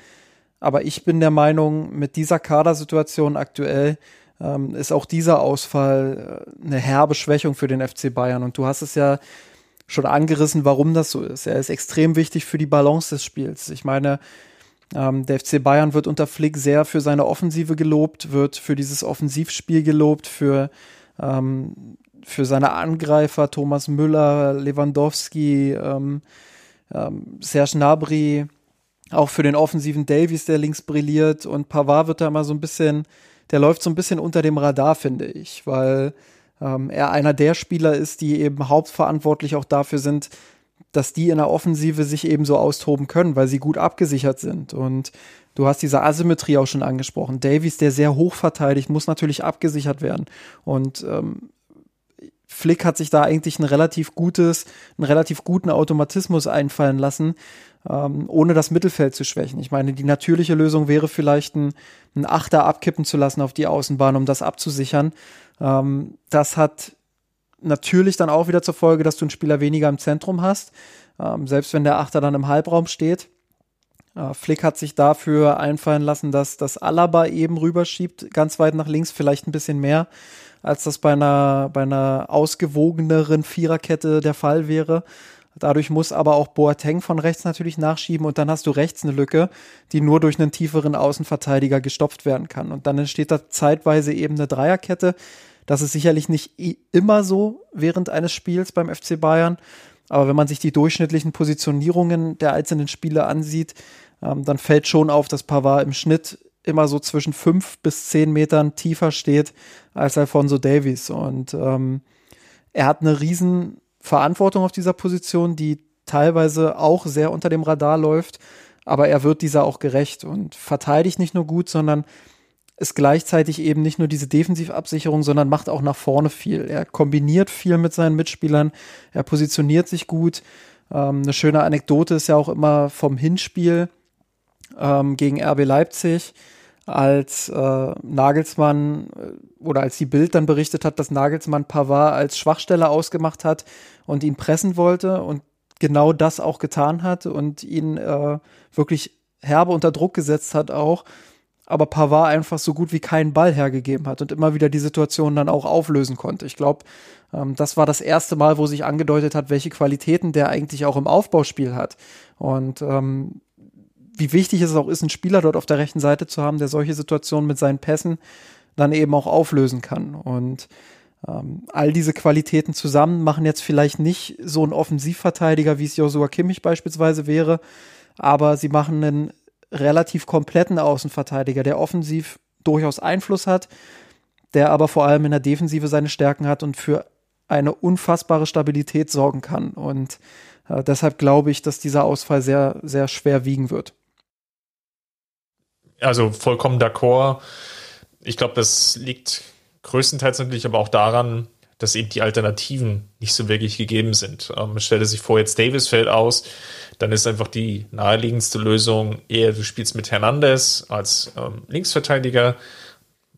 aber ich bin der Meinung, mit dieser Kadersituation aktuell ähm, ist auch dieser Ausfall äh, eine herbe Schwächung für den FC Bayern. Und du hast es ja schon angerissen, warum das so ist. Er ist extrem wichtig für die Balance des Spiels. Ich meine, ähm, der FC Bayern wird unter Flick sehr für seine Offensive gelobt, wird für dieses Offensivspiel gelobt, für, ähm, für seine Angreifer Thomas Müller, Lewandowski, ähm, ähm, Serge Gnabry, auch für den offensiven Davies, der links brilliert und Pavard wird da immer so ein bisschen, der läuft so ein bisschen unter dem Radar, finde ich, weil ähm, er einer der Spieler ist, die eben hauptverantwortlich auch dafür sind, dass die in der Offensive sich eben so austoben können, weil sie gut abgesichert sind. Und du hast diese Asymmetrie auch schon angesprochen. Davies, der sehr hoch verteidigt, muss natürlich abgesichert werden. Und ähm, Flick hat sich da eigentlich ein relativ gutes, einen relativ guten Automatismus einfallen lassen, ähm, ohne das Mittelfeld zu schwächen. Ich meine, die natürliche Lösung wäre vielleicht ein, ein Achter abkippen zu lassen auf die Außenbahn, um das abzusichern. Ähm, das hat natürlich dann auch wieder zur Folge, dass du einen Spieler weniger im Zentrum hast, ähm, selbst wenn der Achter dann im Halbraum steht. Äh, Flick hat sich dafür einfallen lassen, dass das Alaba eben rüberschiebt, ganz weit nach links, vielleicht ein bisschen mehr, als das bei einer, bei einer ausgewogeneren Viererkette der Fall wäre. Dadurch muss aber auch Boateng von rechts natürlich nachschieben und dann hast du rechts eine Lücke, die nur durch einen tieferen Außenverteidiger gestopft werden kann. Und dann entsteht da zeitweise eben eine Dreierkette, das ist sicherlich nicht immer so während eines Spiels beim FC Bayern. Aber wenn man sich die durchschnittlichen Positionierungen der einzelnen Spiele ansieht, ähm, dann fällt schon auf, dass Pavard im Schnitt immer so zwischen fünf bis zehn Metern tiefer steht als Alfonso Davies. Und ähm, er hat eine riesen Verantwortung auf dieser Position, die teilweise auch sehr unter dem Radar läuft. Aber er wird dieser auch gerecht und verteidigt nicht nur gut, sondern ist gleichzeitig eben nicht nur diese Defensivabsicherung, sondern macht auch nach vorne viel. Er kombiniert viel mit seinen Mitspielern, er positioniert sich gut. Ähm, eine schöne Anekdote ist ja auch immer vom Hinspiel ähm, gegen RB Leipzig, als äh, Nagelsmann äh, oder als die Bild dann berichtet hat, dass Nagelsmann Pavard als Schwachstelle ausgemacht hat und ihn pressen wollte und genau das auch getan hat und ihn äh, wirklich herbe unter Druck gesetzt hat auch, aber Pavard einfach so gut wie keinen Ball hergegeben hat und immer wieder die Situation dann auch auflösen konnte. Ich glaube, ähm, das war das erste Mal, wo sich angedeutet hat, welche Qualitäten der eigentlich auch im Aufbauspiel hat. Und ähm, wie wichtig es auch ist, einen Spieler dort auf der rechten Seite zu haben, der solche Situationen mit seinen Pässen dann eben auch auflösen kann. Und ähm, all diese Qualitäten zusammen machen jetzt vielleicht nicht so einen Offensivverteidiger, wie es Joshua Kimmich beispielsweise wäre, aber sie machen einen relativ kompletten Außenverteidiger, der offensiv durchaus Einfluss hat, der aber vor allem in der Defensive seine Stärken hat und für eine unfassbare Stabilität sorgen kann. Und äh, deshalb glaube ich, dass dieser Ausfall sehr, sehr schwer wiegen wird. Also vollkommen d'accord. Ich glaube, das liegt größtenteils natürlich aber auch daran, dass eben die Alternativen nicht so wirklich gegeben sind. Ähm, stelle sich vor, jetzt Davis fällt aus, dann ist einfach die naheliegendste Lösung eher, du spielst mit Hernandez als ähm, Linksverteidiger,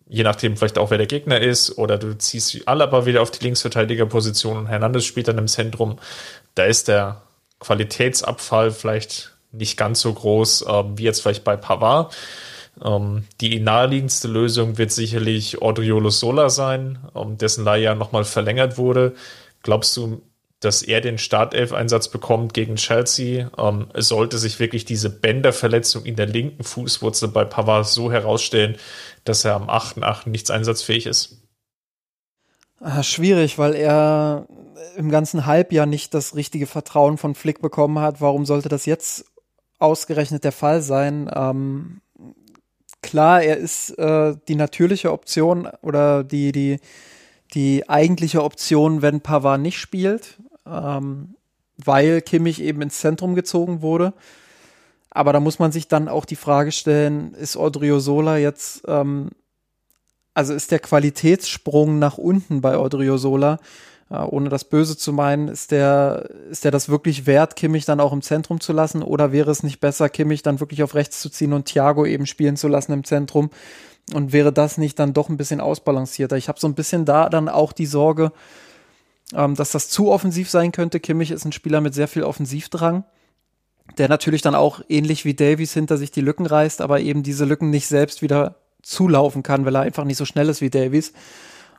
je nachdem vielleicht auch, wer der Gegner ist, oder du ziehst Alaba wieder auf die Linksverteidigerposition und Hernandez spielt dann im Zentrum. Da ist der Qualitätsabfall vielleicht nicht ganz so groß ähm, wie jetzt vielleicht bei Pavard. Ähm, die naheliegendste Lösung wird sicherlich Odriolo Sola sein, um dessen Leihe ja nochmal verlängert wurde. Glaubst du, dass er den Startelf-Einsatz bekommt gegen Chelsea? Ähm, sollte sich wirklich diese Bänderverletzung in der linken Fußwurzel bei Pavard so herausstellen, dass er am 8.8. nichts einsatzfähig ist? Ah, schwierig, weil er im ganzen Halbjahr nicht das richtige Vertrauen von Flick bekommen hat. Warum sollte das jetzt ausgerechnet der Fall sein? Ähm, klar, er ist äh, die natürliche Option oder die, die, die eigentliche Option, wenn Pavard nicht spielt, ähm, weil Kimmich eben ins Zentrum gezogen wurde. Aber da muss man sich dann auch die Frage stellen, ist Odriozola jetzt, ähm, also ist der Qualitätssprung nach unten bei Odriozola ohne das Böse zu meinen, ist der, ist der das wirklich wert, Kimmich dann auch im Zentrum zu lassen? Oder wäre es nicht besser, Kimmich dann wirklich auf rechts zu ziehen und Thiago eben spielen zu lassen im Zentrum? Und wäre das nicht dann doch ein bisschen ausbalancierter? Ich habe so ein bisschen da dann auch die Sorge, ähm, dass das zu offensiv sein könnte. Kimmich ist ein Spieler mit sehr viel Offensivdrang, der natürlich dann auch ähnlich wie Davies hinter sich die Lücken reißt, aber eben diese Lücken nicht selbst wieder zulaufen kann, weil er einfach nicht so schnell ist wie Davies.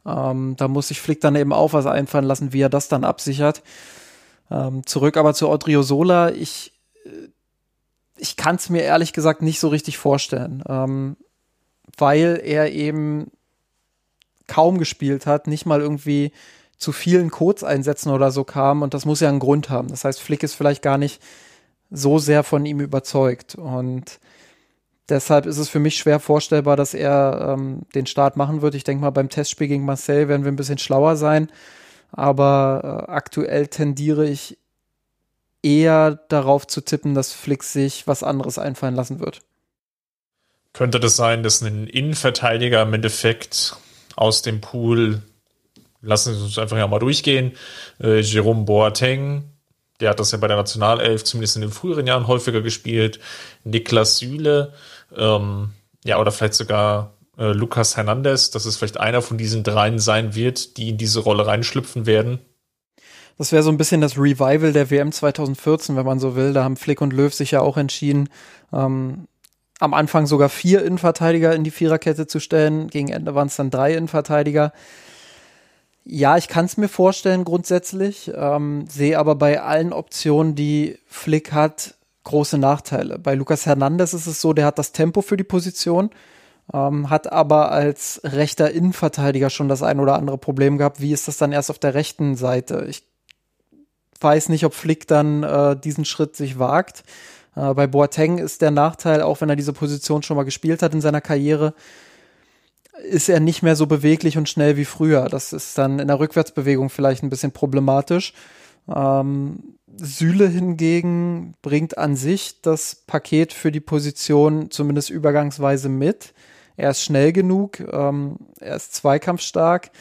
Ähm, da muss sich Flick dann eben auch was einfallen lassen, wie er das dann absichert. Ähm, zurück aber zu Odriozola. Ich, äh, ich kann es mir ehrlich gesagt nicht so richtig vorstellen, ähm, weil er eben kaum gespielt hat, nicht mal irgendwie zu vielen Codes-Einsätzen oder so kam und das muss ja einen Grund haben. Das heißt, Flick ist vielleicht gar nicht so sehr von ihm überzeugt und Deshalb ist es für mich schwer vorstellbar, dass er ähm, den Start machen wird. Ich denke mal, beim Testspiel gegen Marseille werden wir ein bisschen schlauer sein. Aber äh, aktuell tendiere ich eher darauf zu tippen, dass Flick sich was anderes einfallen lassen wird. Könnte das sein, dass ein Innenverteidiger im Endeffekt aus dem Pool, lassen Sie uns einfach ja mal durchgehen, äh, Jerome Boateng, der hat das ja bei der Nationalelf zumindest in den früheren Jahren häufiger gespielt, Niklas Süle, ähm, ja, oder vielleicht sogar äh, Lucas Hernandez, dass es vielleicht einer von diesen dreien sein wird, die in diese Rolle reinschlüpfen werden. Das wäre so ein bisschen das Revival der WM 2014, wenn man so will. Da haben Flick und Löw sich ja auch entschieden, ähm, am Anfang sogar vier Innenverteidiger in die Viererkette zu stellen. Gegen Ende waren es dann drei Innenverteidiger. Ja, ich kann es mir vorstellen grundsätzlich, ähm, sehe aber bei allen Optionen, die Flick hat, große Nachteile. Bei Lucas Hernandez ist es so, der hat das Tempo für die Position, ähm, hat aber als rechter Innenverteidiger schon das ein oder andere Problem gehabt. Wie ist das dann erst auf der rechten Seite? Ich weiß nicht, ob Flick dann äh, diesen Schritt sich wagt. Äh, bei Boateng ist der Nachteil, auch wenn er diese Position schon mal gespielt hat in seiner Karriere, ist er nicht mehr so beweglich und schnell wie früher. Das ist dann in der Rückwärtsbewegung vielleicht ein bisschen problematisch. Ähm, Süle hingegen bringt an sich das Paket für die Position zumindest übergangsweise mit. Er ist schnell genug, ähm, er ist zweikampfstark.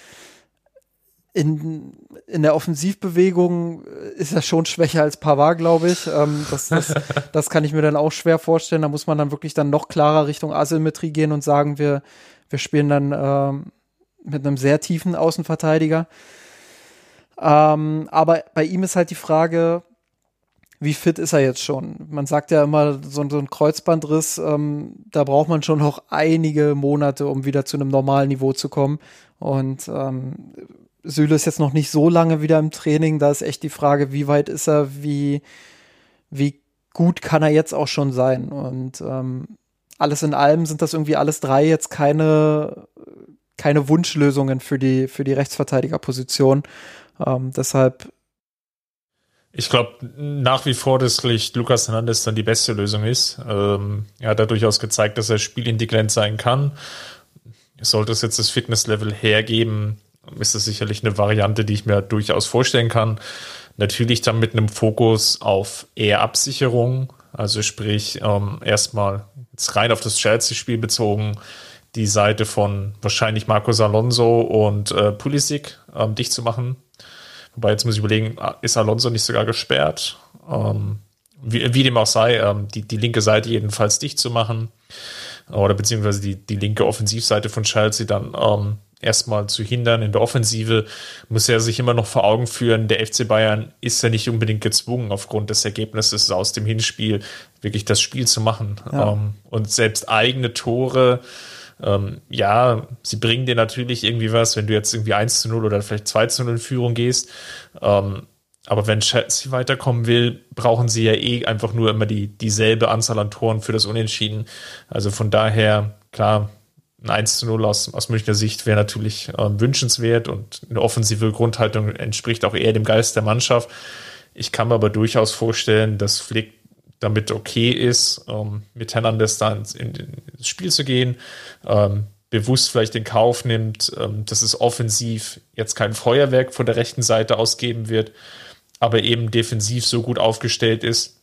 in, in der Offensivbewegung ist er schon schwächer als Pavard, glaube ich. Ähm, das, das, das kann ich mir dann auch schwer vorstellen. Da muss man dann wirklich dann noch klarer Richtung Asymmetrie gehen und sagen, wir, wir spielen dann ähm, mit einem sehr tiefen Außenverteidiger. Ähm, aber bei ihm ist halt die Frage, wie fit ist er jetzt schon? Man sagt ja immer, so, so ein Kreuzbandriss, ähm, da braucht man schon noch einige Monate, um wieder zu einem normalen Niveau zu kommen. Und ähm, Süle ist jetzt noch nicht so lange wieder im Training. Da ist echt die Frage, wie weit ist er, wie, wie gut kann er jetzt auch schon sein? Und ähm, alles in allem sind das irgendwie alles drei jetzt keine, keine Wunschlösungen für die, für die Rechtsverteidigerposition. Ähm, deshalb ich glaube nach wie vor, dass Lukas Hernandez dann die beste Lösung ist. Ähm, er hat da durchaus gezeigt, dass er spielintelligent sein kann. Sollte es jetzt das Fitnesslevel hergeben, ist das sicherlich eine Variante, die ich mir durchaus vorstellen kann. Natürlich dann mit einem Fokus auf eher Absicherung, also sprich ähm, erstmal jetzt rein auf das Chelsea-Spiel bezogen, die Seite von wahrscheinlich Marcos Alonso und äh, Pulisic ähm, dicht zu machen. Wobei jetzt muss ich überlegen, ist Alonso nicht sogar gesperrt? Ähm, wie, wie, dem auch sei, ähm, die, die linke Seite jedenfalls dicht zu machen oder beziehungsweise die, die linke Offensivseite von Chelsea dann ähm, erstmal zu hindern in der Offensive, muss er sich immer noch vor Augen führen, der FC Bayern ist ja nicht unbedingt gezwungen, aufgrund des Ergebnisses aus dem Hinspiel wirklich das Spiel zu machen. Ja. Ähm, und selbst eigene Tore, ähm, ja, sie bringen dir natürlich irgendwie was, wenn du jetzt irgendwie 1 zu 0 oder vielleicht 2 zu 0 in Führung gehst. Ähm, aber wenn Chelsea weiterkommen will, brauchen sie ja eh einfach nur immer die, dieselbe Anzahl an Toren für das Unentschieden. Also von daher, klar, ein 1 zu 0 aus, aus Münchner Sicht wäre natürlich äh, wünschenswert und eine offensive Grundhaltung entspricht auch eher dem Geist der Mannschaft. Ich kann mir aber durchaus vorstellen, dass Flick damit okay ist, ähm, mit Hernandez da ins, in, ins Spiel zu gehen, ähm, bewusst vielleicht den Kauf nimmt, ähm, dass es offensiv jetzt kein Feuerwerk von der rechten Seite ausgeben wird, aber eben defensiv so gut aufgestellt ist,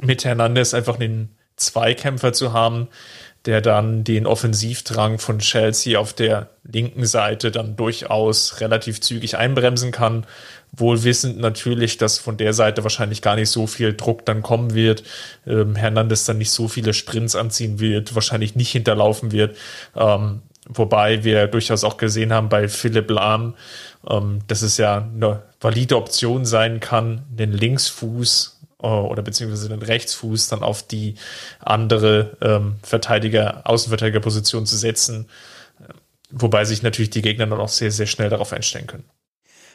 mit Hernandez einfach einen Zweikämpfer zu haben, der dann den Offensivdrang von Chelsea auf der linken Seite dann durchaus relativ zügig einbremsen kann. Wohl wissend natürlich, dass von der Seite wahrscheinlich gar nicht so viel Druck dann kommen wird. Ähm, Hernandez dann nicht so viele Sprints anziehen wird, wahrscheinlich nicht hinterlaufen wird. Ähm, wobei wir durchaus auch gesehen haben bei Philipp Lahm, ähm, dass es ja eine valide Option sein kann, den Linksfuß äh, oder beziehungsweise den Rechtsfuß dann auf die andere ähm, Verteidiger, Außenverteidigerposition zu setzen, wobei sich natürlich die Gegner dann auch sehr, sehr schnell darauf einstellen können.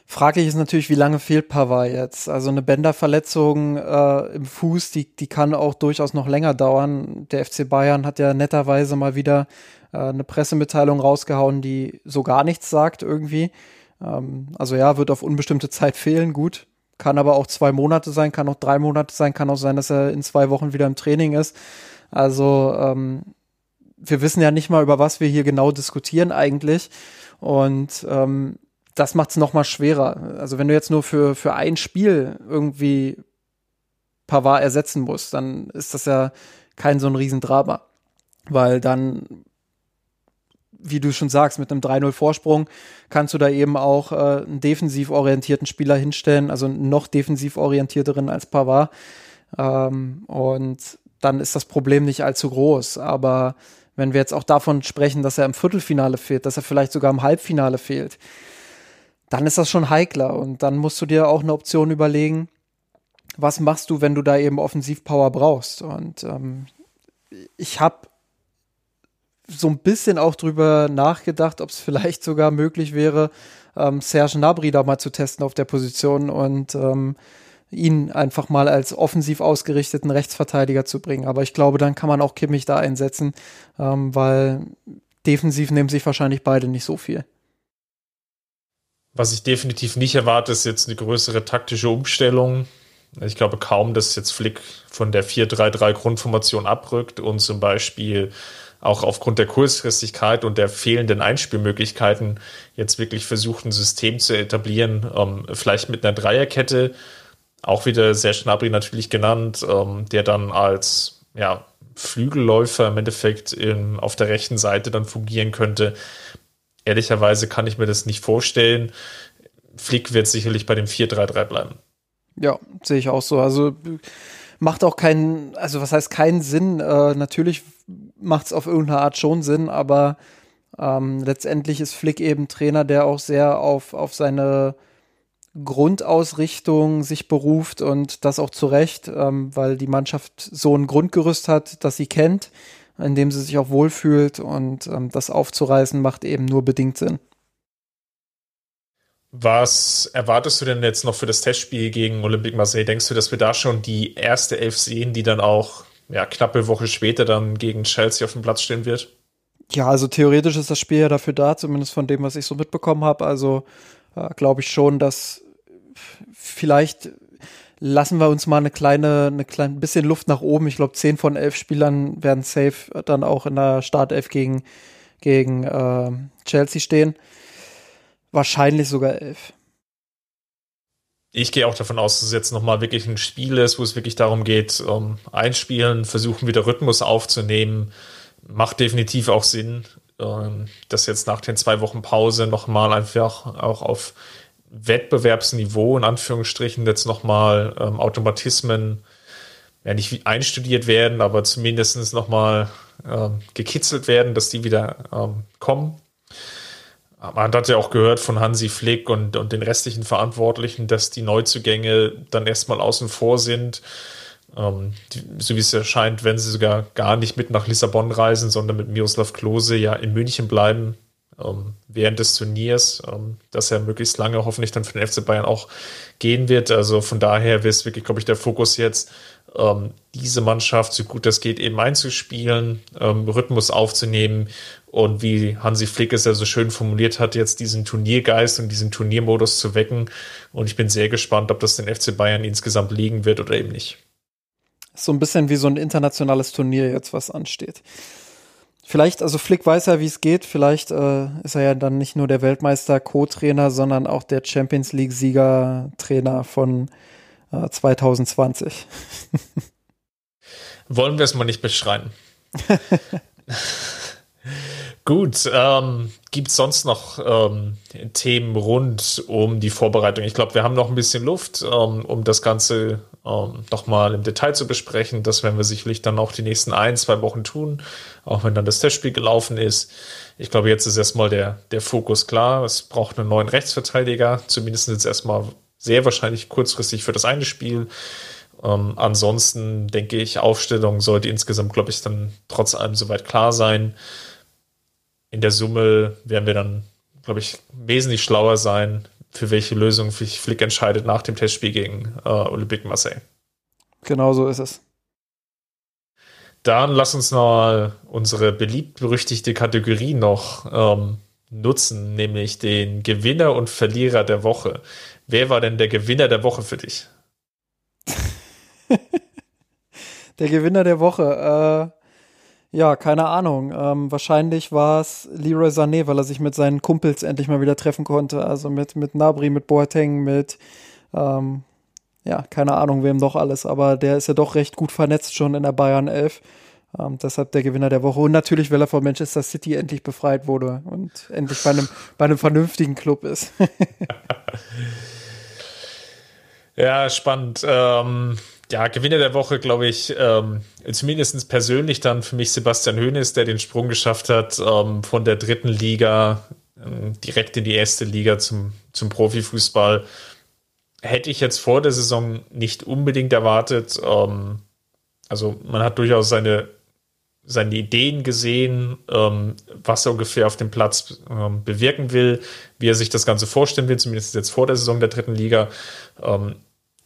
Fraglich ist natürlich, wie lange fehlt Pavard jetzt? Also eine Bänderverletzung äh, im Fuß, die, die kann auch durchaus noch länger dauern. Der FC Bayern hat ja netterweise mal wieder äh, eine Pressemitteilung rausgehauen, die so gar nichts sagt irgendwie. Ähm, also ja, wird auf unbestimmte Zeit fehlen, gut. Kann aber auch zwei Monate sein, kann auch drei Monate sein, kann auch sein, dass er in zwei Wochen wieder im Training ist. Also ähm, wir wissen ja nicht mal, über was wir hier genau diskutieren eigentlich. Und ähm, das macht es nochmal schwerer. Also wenn du jetzt nur für, für ein Spiel irgendwie Pavard ersetzen musst, dann ist das ja kein so ein Riesendrama. Weil dann wie du schon sagst, mit einem 3-0 Vorsprung kannst du da eben auch äh, einen defensiv orientierten Spieler hinstellen, also einen noch defensiv orientierteren als Pavard. Ähm, und dann ist das Problem nicht allzu groß. Aber wenn wir jetzt auch davon sprechen, dass er im Viertelfinale fehlt, dass er vielleicht sogar im Halbfinale fehlt, dann ist das schon heikler. Und dann musst du dir auch eine Option überlegen, was machst du, wenn du da eben Offensivpower brauchst. Und ähm, ich habe so ein bisschen auch drüber nachgedacht, ob es vielleicht sogar möglich wäre, ähm, Serge Nabri da mal zu testen auf der Position und ähm, ihn einfach mal als offensiv ausgerichteten Rechtsverteidiger zu bringen. Aber ich glaube, dann kann man auch Kimmich da einsetzen, ähm, weil defensiv nehmen sich wahrscheinlich beide nicht so viel. Was ich definitiv nicht erwarte, ist jetzt eine größere taktische Umstellung. Ich glaube kaum, dass jetzt Flick von der 4-3-3 Grundformation abrückt und zum Beispiel auch aufgrund der Kurzfristigkeit und der fehlenden Einspielmöglichkeiten jetzt wirklich versucht, ein System zu etablieren, ähm, vielleicht mit einer Dreierkette, auch wieder sehr Schnabri natürlich genannt, ähm, der dann als ja, Flügelläufer im Endeffekt in, auf der rechten Seite dann fungieren könnte. Ehrlicherweise kann ich mir das nicht vorstellen. Flick wird sicherlich bei dem 4-3-3 bleiben. Ja, sehe ich auch so. Also macht auch keinen, also was heißt keinen Sinn? Äh, natürlich macht es auf irgendeine Art schon Sinn, aber ähm, letztendlich ist Flick eben Trainer, der auch sehr auf, auf seine Grundausrichtung sich beruft und das auch zu Recht, ähm, weil die Mannschaft so ein Grundgerüst hat, das sie kennt, in dem sie sich auch wohlfühlt und ähm, das aufzureißen macht eben nur bedingt Sinn. Was erwartest du denn jetzt noch für das Testspiel gegen Olympique Marseille? Denkst du, dass wir da schon die erste Elf sehen, die dann auch ja, knappe Woche später dann gegen Chelsea auf dem Platz stehen wird? Ja, also theoretisch ist das Spiel ja dafür da, zumindest von dem, was ich so mitbekommen habe. Also äh, glaube ich schon, dass vielleicht lassen wir uns mal eine kleine, eine kleine bisschen Luft nach oben. Ich glaube, zehn von elf Spielern werden safe dann auch in der Startelf gegen, gegen äh, Chelsea stehen. Wahrscheinlich sogar elf. Ich gehe auch davon aus, dass es jetzt nochmal wirklich ein Spiel ist, wo es wirklich darum geht, um einspielen, versuchen wieder Rhythmus aufzunehmen. Macht definitiv auch Sinn, ähm, das jetzt nach den zwei Wochen Pause nochmal einfach auch auf Wettbewerbsniveau in Anführungsstrichen jetzt nochmal ähm, Automatismen ja nicht einstudiert werden, aber zumindest nochmal ähm, gekitzelt werden, dass die wieder ähm, kommen. Man hat ja auch gehört von Hansi Flick und, und den restlichen Verantwortlichen, dass die Neuzugänge dann erstmal außen vor sind. Ähm, die, so wie es erscheint, wenn sie sogar gar nicht mit nach Lissabon reisen, sondern mit Miroslav Klose ja in München bleiben während des Turniers, ähm, dass er möglichst lange hoffentlich dann für den FC Bayern auch gehen wird. Also von daher wäre es wirklich, glaube ich, der Fokus jetzt, ähm, diese Mannschaft so gut das geht eben einzuspielen, ähm, Rhythmus aufzunehmen und wie Hansi Flick es ja so schön formuliert hat, jetzt diesen Turniergeist und diesen Turniermodus zu wecken. Und ich bin sehr gespannt, ob das den FC Bayern insgesamt liegen wird oder eben nicht. So ein bisschen wie so ein internationales Turnier jetzt, was ansteht. Vielleicht, also Flick weiß ja, wie es geht. Vielleicht äh, ist er ja dann nicht nur der Weltmeister Co-Trainer, sondern auch der Champions League-Sieger, Trainer von äh, 2020. Wollen wir es mal nicht beschreien. Gut, ähm, gibt es sonst noch ähm, Themen rund um die Vorbereitung? Ich glaube, wir haben noch ein bisschen Luft, ähm, um das Ganze ähm, nochmal im Detail zu besprechen. Das werden wir sicherlich dann auch die nächsten ein, zwei Wochen tun, auch wenn dann das Testspiel gelaufen ist. Ich glaube, jetzt ist erstmal der, der Fokus klar. Es braucht einen neuen Rechtsverteidiger, zumindest jetzt erstmal sehr wahrscheinlich kurzfristig für das eine Spiel. Ähm, ansonsten denke ich, Aufstellung sollte insgesamt, glaube ich, dann trotz allem soweit klar sein in der Summe werden wir dann, glaube ich, wesentlich schlauer sein, für welche Lösung sich Flick entscheidet nach dem Testspiel gegen äh, Olympique Marseille. Genau so ist es. Dann lass uns noch unsere beliebt-berüchtigte Kategorie noch ähm, nutzen, nämlich den Gewinner und Verlierer der Woche. Wer war denn der Gewinner der Woche für dich? der Gewinner der Woche. Äh, ja, keine Ahnung. Ähm, wahrscheinlich war es Leroy Sané, weil er sich mit seinen Kumpels endlich mal wieder treffen konnte. Also mit, mit Nabri, mit Boateng, mit, ähm, ja, keine Ahnung, wem doch alles. Aber der ist ja doch recht gut vernetzt schon in der Bayern 11. Ähm, deshalb der Gewinner der Woche. Und natürlich, weil er von Manchester City endlich befreit wurde und endlich bei einem, bei einem vernünftigen Club ist. ja, spannend. Ähm ja, Gewinner der Woche, glaube ich, ähm, zumindest persönlich dann für mich Sebastian Hoeneß, der den Sprung geschafft hat ähm, von der dritten Liga ähm, direkt in die erste Liga zum, zum Profifußball. Hätte ich jetzt vor der Saison nicht unbedingt erwartet. Ähm, also man hat durchaus seine, seine Ideen gesehen, ähm, was er ungefähr auf dem Platz ähm, bewirken will, wie er sich das Ganze vorstellen will, zumindest jetzt vor der Saison der dritten Liga.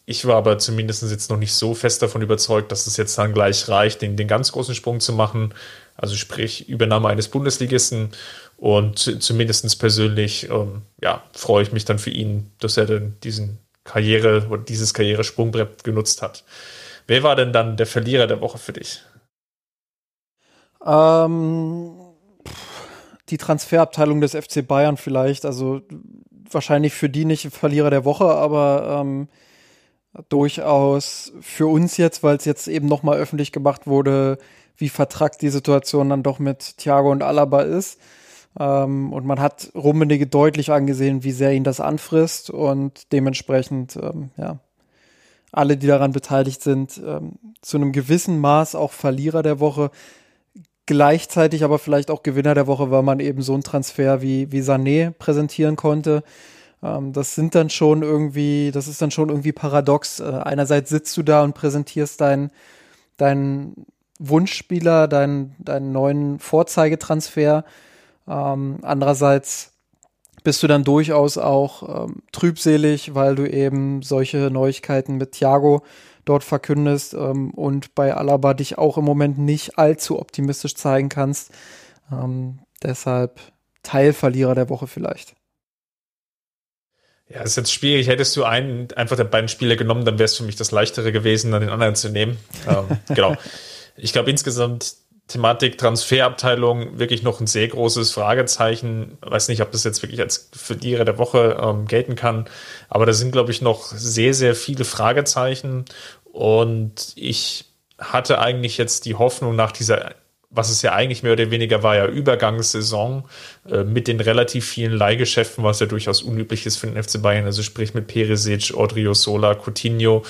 Ich war aber zumindest jetzt noch nicht so fest davon überzeugt, dass es jetzt dann gleich reicht, den, den ganz großen Sprung zu machen. Also sprich Übernahme eines Bundesligisten. Und zumindest persönlich ähm, ja, freue ich mich dann für ihn, dass er dann diesen Karriere oder dieses Karrieresprungbrett genutzt hat. Wer war denn dann der Verlierer der Woche für dich? Ähm, die Transferabteilung des FC Bayern vielleicht. Also wahrscheinlich für die nicht Verlierer der Woche, aber ähm, durchaus für uns jetzt, weil es jetzt eben nochmal öffentlich gemacht wurde, wie vertrackt die Situation dann doch mit Thiago und Alaba ist. Ähm, und man hat Rummenigge deutlich angesehen, wie sehr ihn das anfrisst und dementsprechend, ähm, ja, alle, die daran beteiligt sind, ähm, zu einem gewissen Maß auch Verlierer der Woche, gleichzeitig aber vielleicht auch Gewinner der Woche, weil man eben so einen Transfer wie, wie Sané präsentieren konnte. Ähm, das sind dann schon irgendwie, das ist dann schon irgendwie paradox. Äh, einerseits sitzt du da und präsentierst deinen dein Wunschspieler, deinen, deinen neuen Vorzeigetransfer. Ähm, andererseits bist du dann durchaus auch ähm, trübselig, weil du eben solche Neuigkeiten mit Thiago dort verkündest ähm, und bei Alaba dich auch im Moment nicht allzu optimistisch zeigen kannst. Ähm, deshalb Teilverlierer der Woche vielleicht. Ja, ist jetzt schwierig. Hättest du einen einfach der beiden Spiele genommen, dann wäre es für mich das leichtere gewesen, dann den anderen zu nehmen. ähm, genau. Ich glaube insgesamt Thematik Transferabteilung wirklich noch ein sehr großes Fragezeichen. Weiß nicht, ob das jetzt wirklich als Verlierer der Woche ähm, gelten kann, aber da sind, glaube ich, noch sehr, sehr viele Fragezeichen. Und ich hatte eigentlich jetzt die Hoffnung nach dieser was es ja eigentlich mehr oder weniger war, ja Übergangssaison äh, mit den relativ vielen Leihgeschäften, was ja durchaus unüblich ist für den FC Bayern, also sprich mit Perisic, Odriozola, Coutinho,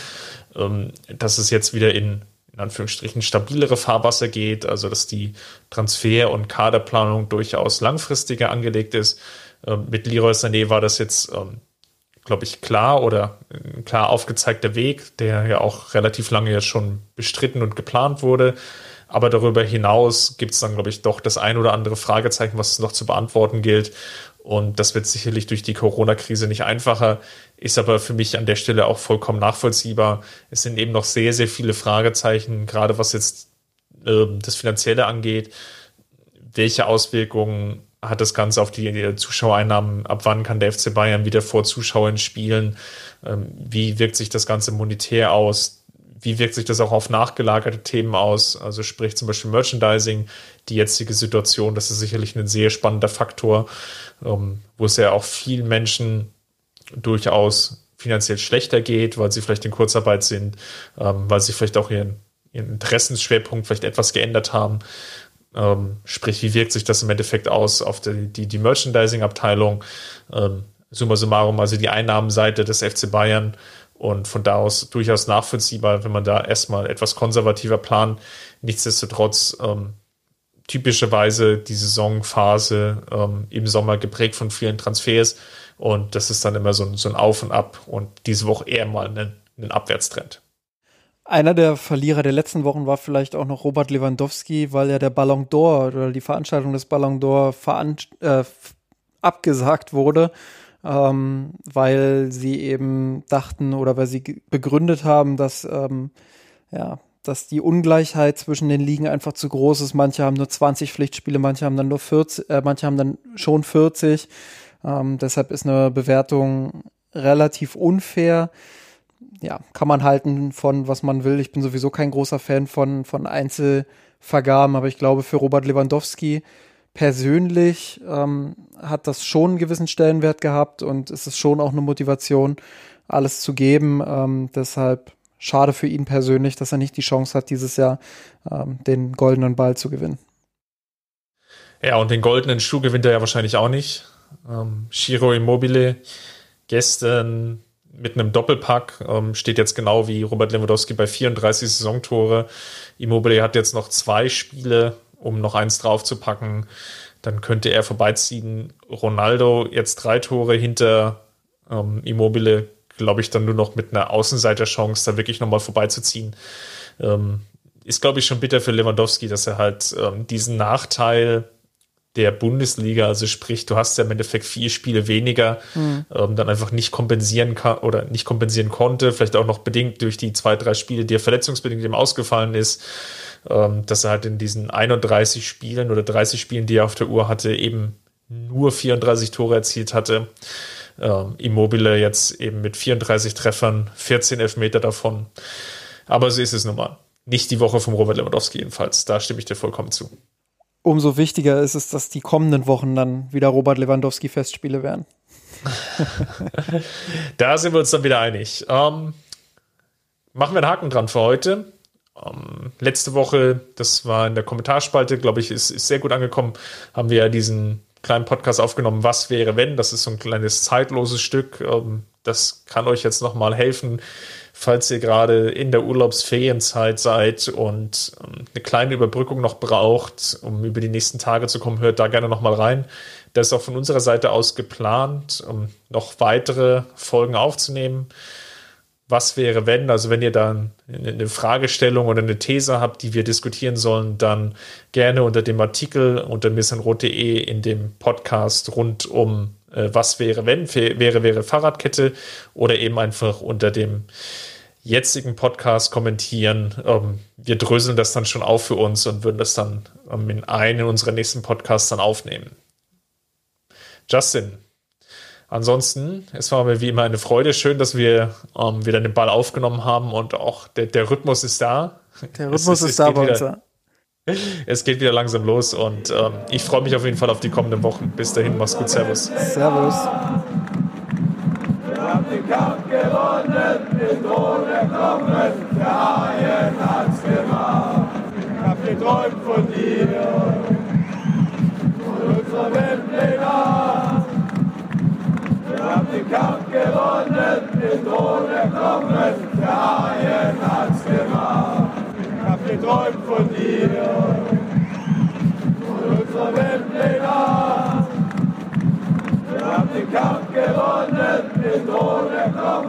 ähm, dass es jetzt wieder in, in Anführungsstrichen stabilere Fahrwasser geht, also dass die Transfer- und Kaderplanung durchaus langfristiger angelegt ist. Ähm, mit Leroy Sané war das jetzt, ähm, glaube ich, klar oder ein klar aufgezeigter Weg, der ja auch relativ lange jetzt schon bestritten und geplant wurde. Aber darüber hinaus gibt es dann, glaube ich, doch das ein oder andere Fragezeichen, was noch zu beantworten gilt. Und das wird sicherlich durch die Corona-Krise nicht einfacher, ist aber für mich an der Stelle auch vollkommen nachvollziehbar. Es sind eben noch sehr, sehr viele Fragezeichen, gerade was jetzt äh, das Finanzielle angeht. Welche Auswirkungen hat das Ganze auf die, die Zuschauereinnahmen? Ab wann kann der FC Bayern wieder vor Zuschauern spielen? Ähm, wie wirkt sich das Ganze monetär aus? Wie wirkt sich das auch auf nachgelagerte Themen aus? Also sprich zum Beispiel Merchandising, die jetzige Situation, das ist sicherlich ein sehr spannender Faktor, ähm, wo es ja auch vielen Menschen durchaus finanziell schlechter geht, weil sie vielleicht in Kurzarbeit sind, ähm, weil sie vielleicht auch ihren, ihren Interessensschwerpunkt vielleicht etwas geändert haben. Ähm, sprich, wie wirkt sich das im Endeffekt aus auf die, die, die Merchandising-Abteilung? Ähm, summa summarum, also die Einnahmenseite des FC Bayern und von da aus durchaus nachvollziehbar, wenn man da erstmal etwas konservativer plant. Nichtsdestotrotz ähm, typischerweise die Saisonphase ähm, im Sommer geprägt von vielen Transfers und das ist dann immer so ein, so ein Auf und Ab und diese Woche eher mal ein, ein Abwärtstrend. Einer der Verlierer der letzten Wochen war vielleicht auch noch Robert Lewandowski, weil ja der Ballon d'Or oder die Veranstaltung des Ballon d'Or äh, abgesagt wurde ähm, weil sie eben dachten oder weil sie begründet haben, dass ähm, ja, dass die Ungleichheit zwischen den Ligen einfach zu groß ist. Manche haben nur 20 Pflichtspiele, manche haben dann nur 40, äh, manche haben dann schon 40. Ähm, deshalb ist eine Bewertung relativ unfair. Ja, kann man halten von was man will. Ich bin sowieso kein großer Fan von, von Einzelvergaben, aber ich glaube, für Robert Lewandowski persönlich ähm, hat das schon einen gewissen Stellenwert gehabt und es ist schon auch eine Motivation, alles zu geben. Ähm, deshalb schade für ihn persönlich, dass er nicht die Chance hat, dieses Jahr ähm, den goldenen Ball zu gewinnen. Ja, und den goldenen Schuh gewinnt er ja wahrscheinlich auch nicht. Ähm, Shiro Immobile gestern mit einem Doppelpack ähm, steht jetzt genau wie Robert Lewandowski bei 34 Saisontore. Immobile hat jetzt noch zwei Spiele um noch eins draufzupacken. Dann könnte er vorbeiziehen. Ronaldo jetzt drei Tore hinter ähm, Immobile, glaube ich, dann nur noch mit einer Außenseiterchance, da wirklich nochmal vorbeizuziehen. Ähm, ist, glaube ich, schon bitter für Lewandowski, dass er halt ähm, diesen Nachteil der Bundesliga, also sprich, du hast ja im Endeffekt vier Spiele weniger, mhm. ähm, dann einfach nicht kompensieren kann oder nicht kompensieren konnte, vielleicht auch noch bedingt durch die zwei, drei Spiele, die er verletzungsbedingt ihm ausgefallen ist dass er halt in diesen 31 Spielen oder 30 Spielen, die er auf der Uhr hatte, eben nur 34 Tore erzielt hatte. Ähm, Immobile jetzt eben mit 34 Treffern, 14 Elfmeter davon. Aber so ist es nun mal. Nicht die Woche vom Robert Lewandowski jedenfalls. Da stimme ich dir vollkommen zu. Umso wichtiger ist es, dass die kommenden Wochen dann wieder Robert Lewandowski Festspiele werden. da sind wir uns dann wieder einig. Ähm, machen wir einen Haken dran für heute. Ähm, letzte Woche, das war in der Kommentarspalte, glaube ich, ist, ist sehr gut angekommen, haben wir ja diesen kleinen Podcast aufgenommen, was wäre wenn. Das ist so ein kleines zeitloses Stück. Ähm, das kann euch jetzt nochmal helfen, falls ihr gerade in der Urlaubsferienzeit seid und ähm, eine kleine Überbrückung noch braucht, um über die nächsten Tage zu kommen, hört da gerne nochmal rein. Das ist auch von unserer Seite aus geplant, um noch weitere Folgen aufzunehmen. Was wäre, wenn? Also, wenn ihr dann eine Fragestellung oder eine These habt, die wir diskutieren sollen, dann gerne unter dem Artikel unter missenrot.de in dem Podcast rund um äh, Was wäre, wenn? Wäre, wäre Fahrradkette oder eben einfach unter dem jetzigen Podcast kommentieren. Ähm, wir dröseln das dann schon auf für uns und würden das dann ähm, in einen unserer nächsten Podcasts dann aufnehmen. Justin, ansonsten, es war mir wie immer eine Freude. Schön, dass wir ähm, wieder den Ball aufgenommen haben und auch der, der Rhythmus ist da. Der Rhythmus es, es, ist da bei uns. Es geht wieder langsam los und ähm, ich freue mich auf jeden Fall auf die kommenden Wochen. Bis dahin, mach's gut, Servus. Servus. Wir haben den Kampf gewonnen, den Tod kommen, gewonnen, den Tod kommen, der Haien hat's gemacht. Ich hab geträumt von dir, von unserer Weltpläne. Wir haben den Kampf gewonnen, den Tod erkommen.